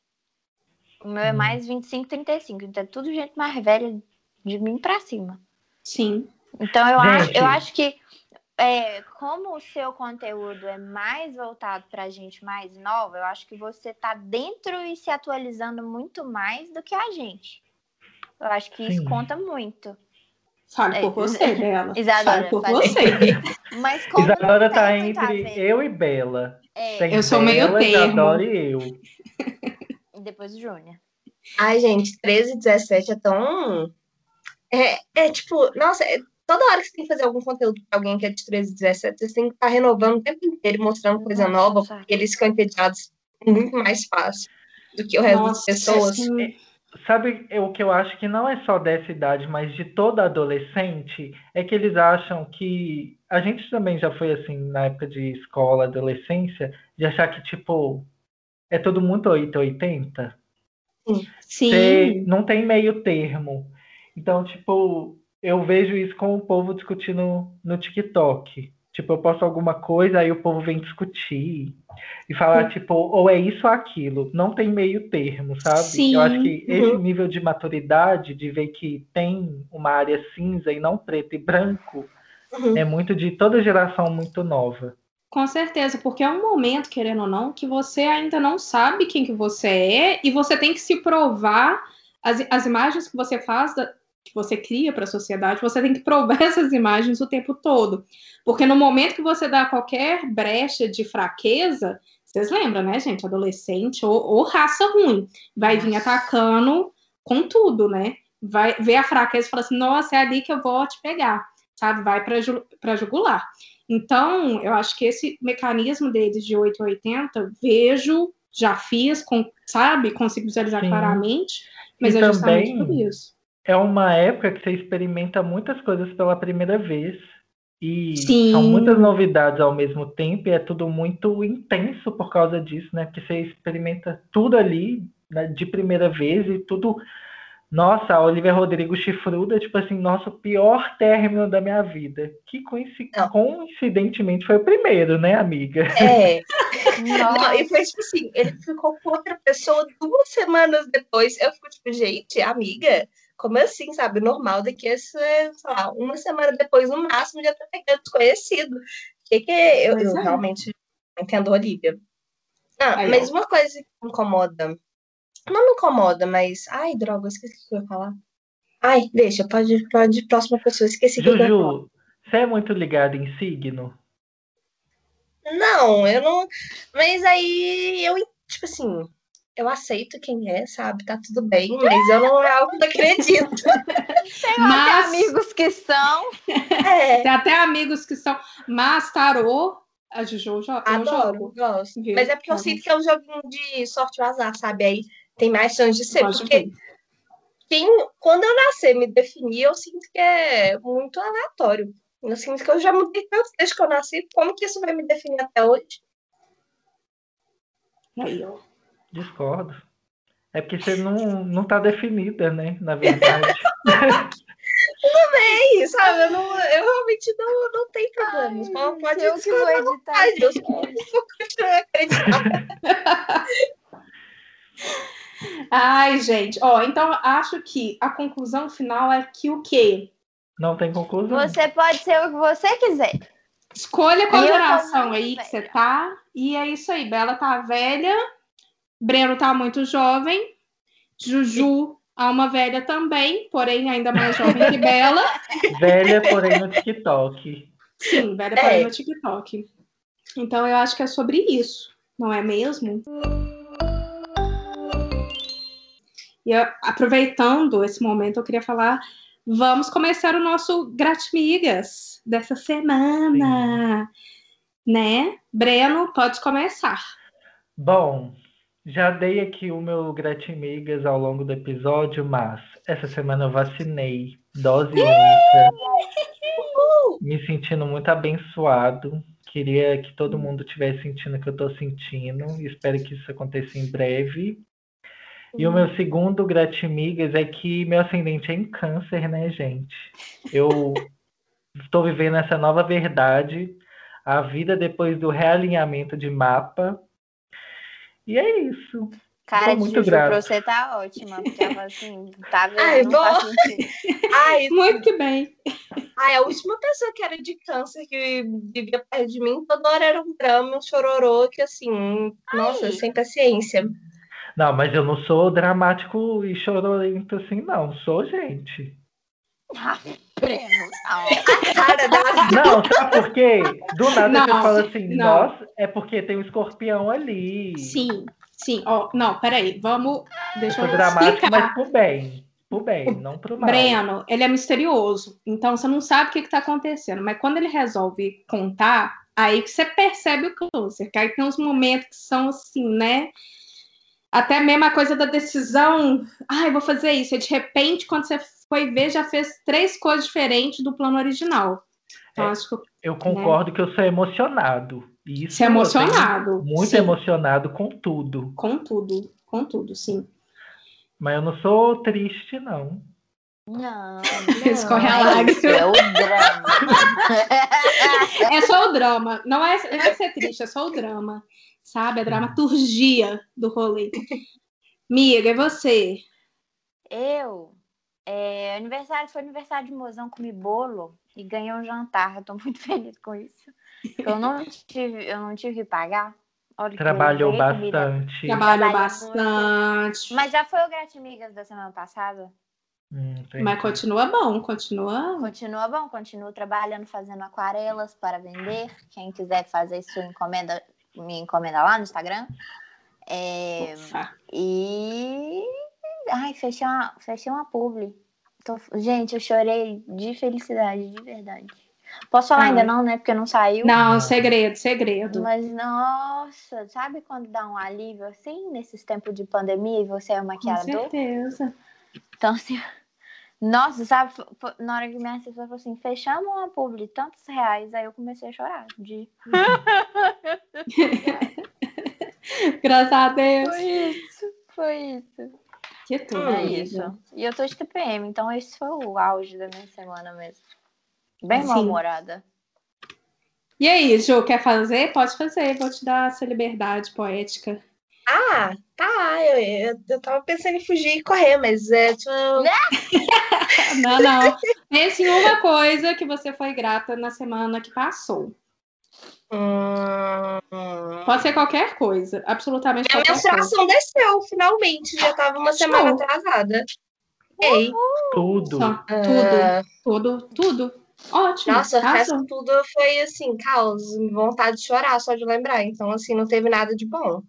B: O meu é
D: Hum.
B: mais 25, 35. Então é tudo gente mais velha de mim pra cima.
C: Sim.
B: Então eu, acho, eu acho que é, como o seu conteúdo é mais voltado pra gente mais nova, eu acho que você tá dentro e se atualizando muito mais do que a gente. Eu acho que isso
D: Sim.
B: conta muito.
C: Fale
B: É,
C: por você, Bela.
B: Isadora,
C: Fale por
B: fale.
C: você.
B: Mas como
D: Isadora tá
B: a
D: entre
B: ver,
D: eu e Bela.
B: é,
C: Eu sou meio
D: Bela,
C: termo.
D: Isadora e eu.
B: e depois o Júnior.
E: Ai, gente, 13 e 17 é tão. É, é tipo, nossa, é- toda hora que você tem que fazer algum conteúdo pra alguém que é de 13 e 17, você tem que estar renovando o tempo inteiro, e mostrando coisa
B: Nossa,
E: nova, porque eles ficam entediados muito mais fácil do que o resto das
C: Nossa,
E: pessoas.
C: sim.
D: Sabe o que eu acho que não é só dessa idade, mas de toda adolescente, é que eles acham que a gente também já foi assim na época de escola, adolescência, de achar que tipo é tudo muito 880.
C: Sim.
D: Você não tem meio termo. Então, tipo, eu vejo isso com o povo discutindo no TikTok. Tipo, eu posto alguma coisa, aí o povo vem discutir e falar,
C: Sim.
D: tipo, ou é isso ou aquilo. Não tem meio termo, sabe?
C: Sim.
D: Eu acho que esse
C: Uhum.
D: nível de maturidade, de ver que tem uma área cinza e não preto e branco,
E: Uhum.
D: é muito de toda geração muito nova.
C: Com certeza, porque é um momento, querendo ou não, que você ainda não sabe quem que você é e você tem que se provar as, as imagens que você faz, da- que você cria para a sociedade, você tem que provar essas imagens o tempo todo. Porque no momento que você dá qualquer brecha de fraqueza, vocês lembram, né, gente? Adolescente ou, ou raça ruim, vai vir atacando com tudo, né? Vai ver a fraqueza e fala assim: nossa, é ali que eu vou te pegar, sabe? Vai para jugular. Então, eu acho que esse mecanismo deles de 880, vejo, já fiz, com, sabe, consigo visualizar
D: Sim.
C: claramente, mas
D: E
C: é justamente
D: também-
C: por isso.
D: É uma época que você experimenta muitas coisas pela primeira vez. E
C: Sim.
D: são muitas novidades ao mesmo tempo, e é tudo muito intenso por causa disso, né? Porque você experimenta tudo ali né, de primeira vez e tudo. Nossa, a Olivia Rodrigo chifruda, tipo assim, nosso pior término da minha vida. Que coinci-
E: Não.
D: coincidentemente foi o primeiro, né, amiga?
E: É. Não, e foi tipo assim, ele ficou com outra pessoa duas semanas depois. Eu fico tipo, gente, amiga, como assim, sabe? Normal daqui a, sei lá, uma semana depois, no máximo, já tá pegando desconhecido. O que que é? Eu, eu
C: é.
E: realmente entendo Olivia. Ah,
C: Aí,
E: mas
C: ó.
E: uma coisa que me incomoda, não me incomoda, mas, ai, droga, eu esqueci o que eu ia falar. Ai, deixa, pode, pode, próxima pessoa, esqueci o que eu ia falar.
D: Juju, você é muito ligada em signo?
E: Não, eu não. Mas aí eu, tipo assim, eu aceito quem é, sabe? Tá tudo bem, mas eu não é algo que eu acredito.
B: Tenho
C: Mas-
B: até amigos que são.
E: É,
C: Tem até amigos que são. Mas tarô, a Juju eu jo-
E: adoro,
C: jogo.
E: gosto.
C: Viu?
E: Mas é porque eu
C: Tá
E: sinto que é um joguinho de sorte ou azar, sabe? Aí tem mais chance de ser. Porque quem, quando eu nascer, me definir, eu sinto que é muito aleatório. Eu sinto que eu já mudei tanto desde que eu nasci. Como que isso vai me definir até hoje?
C: Aí, ó.
D: Discordo. É porque você não, não tá definida, né? Na verdade.
E: É isso, sabe? Eu, não, eu realmente não, não tenho problemas.
B: Ai,
E: Pode- Pode
B: eu que vou editar
E: vou continuar acreditando.
C: Ai, gente. Ó, então acho que a conclusão final é que o quê?
D: Não tem conclusão.
B: Você pode ser o que você quiser.
C: Escolha qual geração
B: muito
C: aí que você
B: velha.
C: tá. E é isso aí. Bela tá velha. Breno tá muito jovem. Juju, alma velha também, porém ainda mais jovem que Bela.
D: Velha, porém no TikTok.
C: Sim, velha
E: É.
C: porém no TikTok. Então eu acho que é sobre isso, não é mesmo? E eu- aproveitando esse momento, eu queria falar. Vamos começar o nosso Gratimigas dessa semana, né? Breno, pode começar.
D: Bom, já dei aqui o meu gratimigas ao longo do episódio, mas essa semana eu vacinei. Dose única. Me sentindo muito abençoado. Queria que todo mundo estivesse sentindo o que eu estou sentindo. Espero que isso aconteça em breve. E o meu segundo gratimigas é que meu ascendente é em câncer, né, gente? Eu estou vivendo essa nova verdade, a vida depois do realinhamento de mapa. E é isso.
B: Cara,
D: Tô muito
B: Juju
D: grato.
B: pra você tá ótima. Porque ela assim, tá vendo?
E: Ai,
B: não.
E: Ai,
C: Muito que bem.
E: ai, a última pessoa que era de câncer que vivia perto de mim, toda hora era um drama, um chororô, que assim, nossa,
B: Ai.
E: sem paciência.
D: Não, mas eu não sou dramático e chororento assim, não. Sou gente.
B: Ah, Breno, não.
E: Cara dela.
D: Não, sabe por quê? Do nada
C: Não,
D: você fala assim,
C: não.
D: nossa, é porque tem um escorpião ali.
C: Sim, sim. Ó, não, peraí. Vamos.
D: Eu
C: Deixa
D: sou
C: eu
D: dramático,
C: explicar.
D: mas pro bem. Pro bem, não pro mal.
C: Breno, ele é misterioso, então você não sabe o que está acontecendo, mas quando ele resolve contar, aí que você percebe o câncer, que aí tem uns momentos que são assim, né? Até mesmo a coisa da decisão, ai, vou fazer isso. E de repente, quando você foi ver, já fez três coisas diferentes do plano original. Então,
D: É,
C: acho que
D: Eu concordo que eu sou emocionado. Isso
C: você é emocionado.
D: Muito
C: sim,
D: emocionado com tudo.
C: Com tudo, com tudo, sim.
D: Mas eu não sou triste, não.
B: Não,
C: Escorre a
B: não é
C: lágrima.
B: isso, é o drama.
C: É só o drama. Não é, não é ser triste, é só o drama. Sabe? A dramaturgia do rolê. Miga, e você?
B: Eu, é, aniversário, foi aniversário de mozão, comi bolo e ganhei um jantar. Eu tô muito feliz com isso. Eu não tive, eu não tive que pagar. Olha que
D: Trabalhou bastante.
C: Trabalhou
B: Trabalhei
C: bastante.
B: Mas já foi o Gratimigas da semana passada.
D: Hum.
C: Mas continua bom, continua.
B: Continua bom, continuo trabalhando, fazendo aquarelas para vender. Quem quiser fazer sua encomenda, me encomenda lá no Instagram. É, e. Ai, fechei uma, fechei uma publi. Tô- Gente, eu chorei de felicidade, de verdade. Posso falar
C: Ai.
B: ainda não, né? Porque não saiu.
C: Não, segredo, segredo.
B: Mas, nossa, sabe quando dá um alívio assim, nesses tempos de pandemia e você é
C: Com
B: maquiador?
C: certeza.
B: Então, assim, nossa, sabe, na hora que minha assessora falou assim, fechamos uma publi, tantos reais, aí eu comecei a chorar. De...
C: Graças a Deus.
B: Foi isso, foi isso.
C: Que tudo.
B: É isso. E eu tô de TPM, então esse foi o auge da minha semana mesmo. Bem mal-humorada.
C: E aí, Ju, quer fazer? Pode fazer, vou te dar essa liberdade poética.
E: Ah, tá. Eu, eu, eu tava pensando em fugir e correr, mas é, tipo,
C: Não, não. Pense em uma coisa que você foi grata na semana que passou.
E: hum,
C: Pode ser qualquer coisa, absolutamente
E: Minha
C: qualquer coisa.
E: menstruação desceu, finalmente. Já tava uma semana
C: Show.
E: atrasada. Ei,
D: Tudo.
C: Só,
E: ah,
C: tudo, tudo, tudo. Ótimo.
E: nossa, o resto tudo foi assim, caos, vontade de chorar só de lembrar. Então, assim, não teve nada de bom.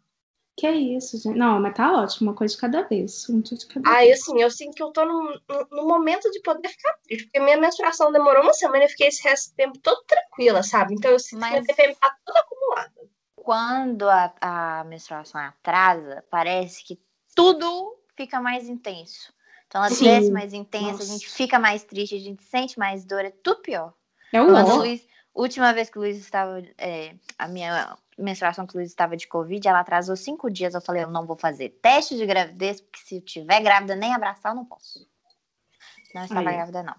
C: Que isso, gente. Não, mas tá ótimo, uma coisa de cada vez. Um dia de cada
E: Aí,
C: vez.
E: assim, eu sinto que eu tô no, no- momento de poder ficar triste, porque minha menstruação demorou uma semana e eu fiquei esse resto do tempo todo tranquila, sabe? Então, eu sinto que minha
B: Mas-
E: TPM tá toda acumulada.
B: Quando a, a menstruação atrasa, parece que tudo fica mais intenso. Então ela
C: Sim.
B: desce mais intensa,
C: Nossa.
B: a gente fica mais triste, a gente sente mais dor, é tudo pior.
C: É o.
B: Luiz, última vez que o Luiz estava, é, a minha menstruação que o Luiz estava de Covid, ela atrasou cinco dias. Eu falei, eu não vou fazer teste de gravidez, porque se eu tiver grávida, nem abraçar eu não posso. Não estava
C: Aí.
B: grávida, não.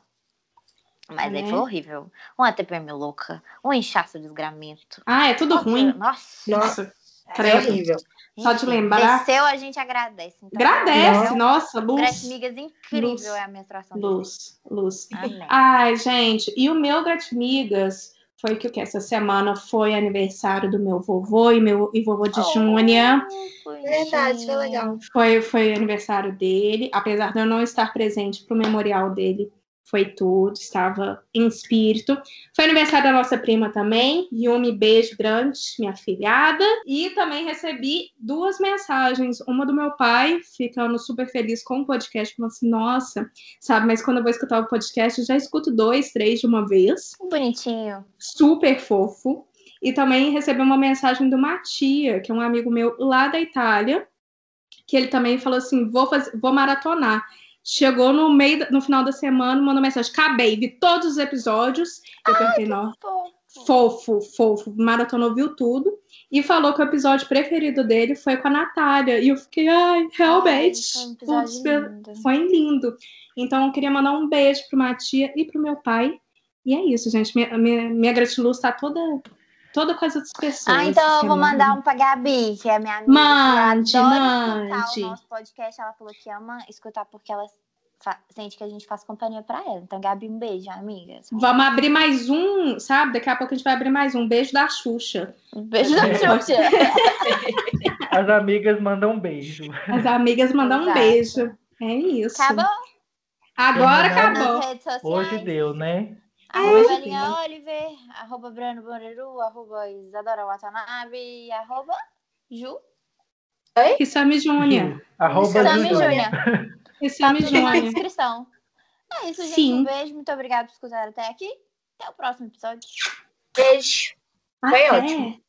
B: Mas aí
C: Né?
B: foi horrível. Uma TPM louca, um inchaço de desgramento.
C: Ah, é tudo ruim.
B: Nossa,
C: Nossa.
E: É horrível.
C: Só de lembrar.
B: Desceu, a gente agradece. Então,
C: Agradece,
B: é
C: nossa, luz.
B: Gratimigas incrível
C: Luz.
B: é a menstruação.
C: Luz, luz.
B: Amém.
C: Ai, gente, e o meu Gratimigas foi que o que essa semana foi aniversário do meu vovô e meu e vovô de
B: Oh,
C: Júnia.
E: Verdade, foi legal.
C: Foi, foi aniversário dele, apesar de eu não estar presente pro memorial dele. Foi tudo, estava em espírito. Foi aniversário da nossa prima também. Yumi, beijo grande, minha filhada. E também recebi duas mensagens. Uma do meu pai, ficando super feliz com o podcast, falando assim: nossa, sabe, mas quando eu vou escutar o podcast, eu já escuto dois, três de uma vez.
B: Bonitinho.
C: Super fofo. E também recebi uma mensagem de uma tia, que é um amigo meu lá da Itália, que ele também falou assim: vou, fazer, vou maratonar. Chegou no meio, no final da semana, mandou mensagem: acabei, vi todos os episódios. Eu perguntei, não, fofo, fofo, maratonou, viu tudo. E falou que o episódio preferido dele foi com a Natália. E eu fiquei, ai, realmente.
B: Ai, foi um lindo.
C: foi lindo. Então, eu queria mandar um beijo para uma tia e pro meu pai. E é isso, gente. Minha, minha, minha gratiluz tá toda, toda com essas pessoas.
B: Ah, então eu vou
C: semana.
B: mandar um pra Gabi, que é minha amiga.
C: Mande,
B: que adora escutar
C: mande.
B: o nosso podcast. Ela falou que ama escutar porque ela sente que a gente faz companhia pra ela. Então, Gabi, um beijo, amiga.
C: Vamos abrir mais um, sabe? Daqui a pouco a gente vai abrir mais um. Beijo da Xuxa.
B: Um beijo da. Xuxa.
D: As amigas mandam um beijo.
C: As amigas mandam um
B: Exato.
C: beijo. É isso.
B: Acabou?
C: Agora acabou.
D: Hoje deu, né?
B: Arroba Belinha
C: deu.
B: Oliver, arroba Brano Boneru, arroba Isadora Watanabe, arroba Ju.
C: Rissami Júnior.
D: Arroba
B: Sami
D: Júnior.
B: Júnior.
C: Rissami
B: Tá na
C: Júnior.
B: descrição. É isso, gente.
C: Sim.
B: Um beijo. Muito obrigada por escutar até aqui. Até o próximo episódio.
E: Beijo. Foi
C: Até.
E: ótimo.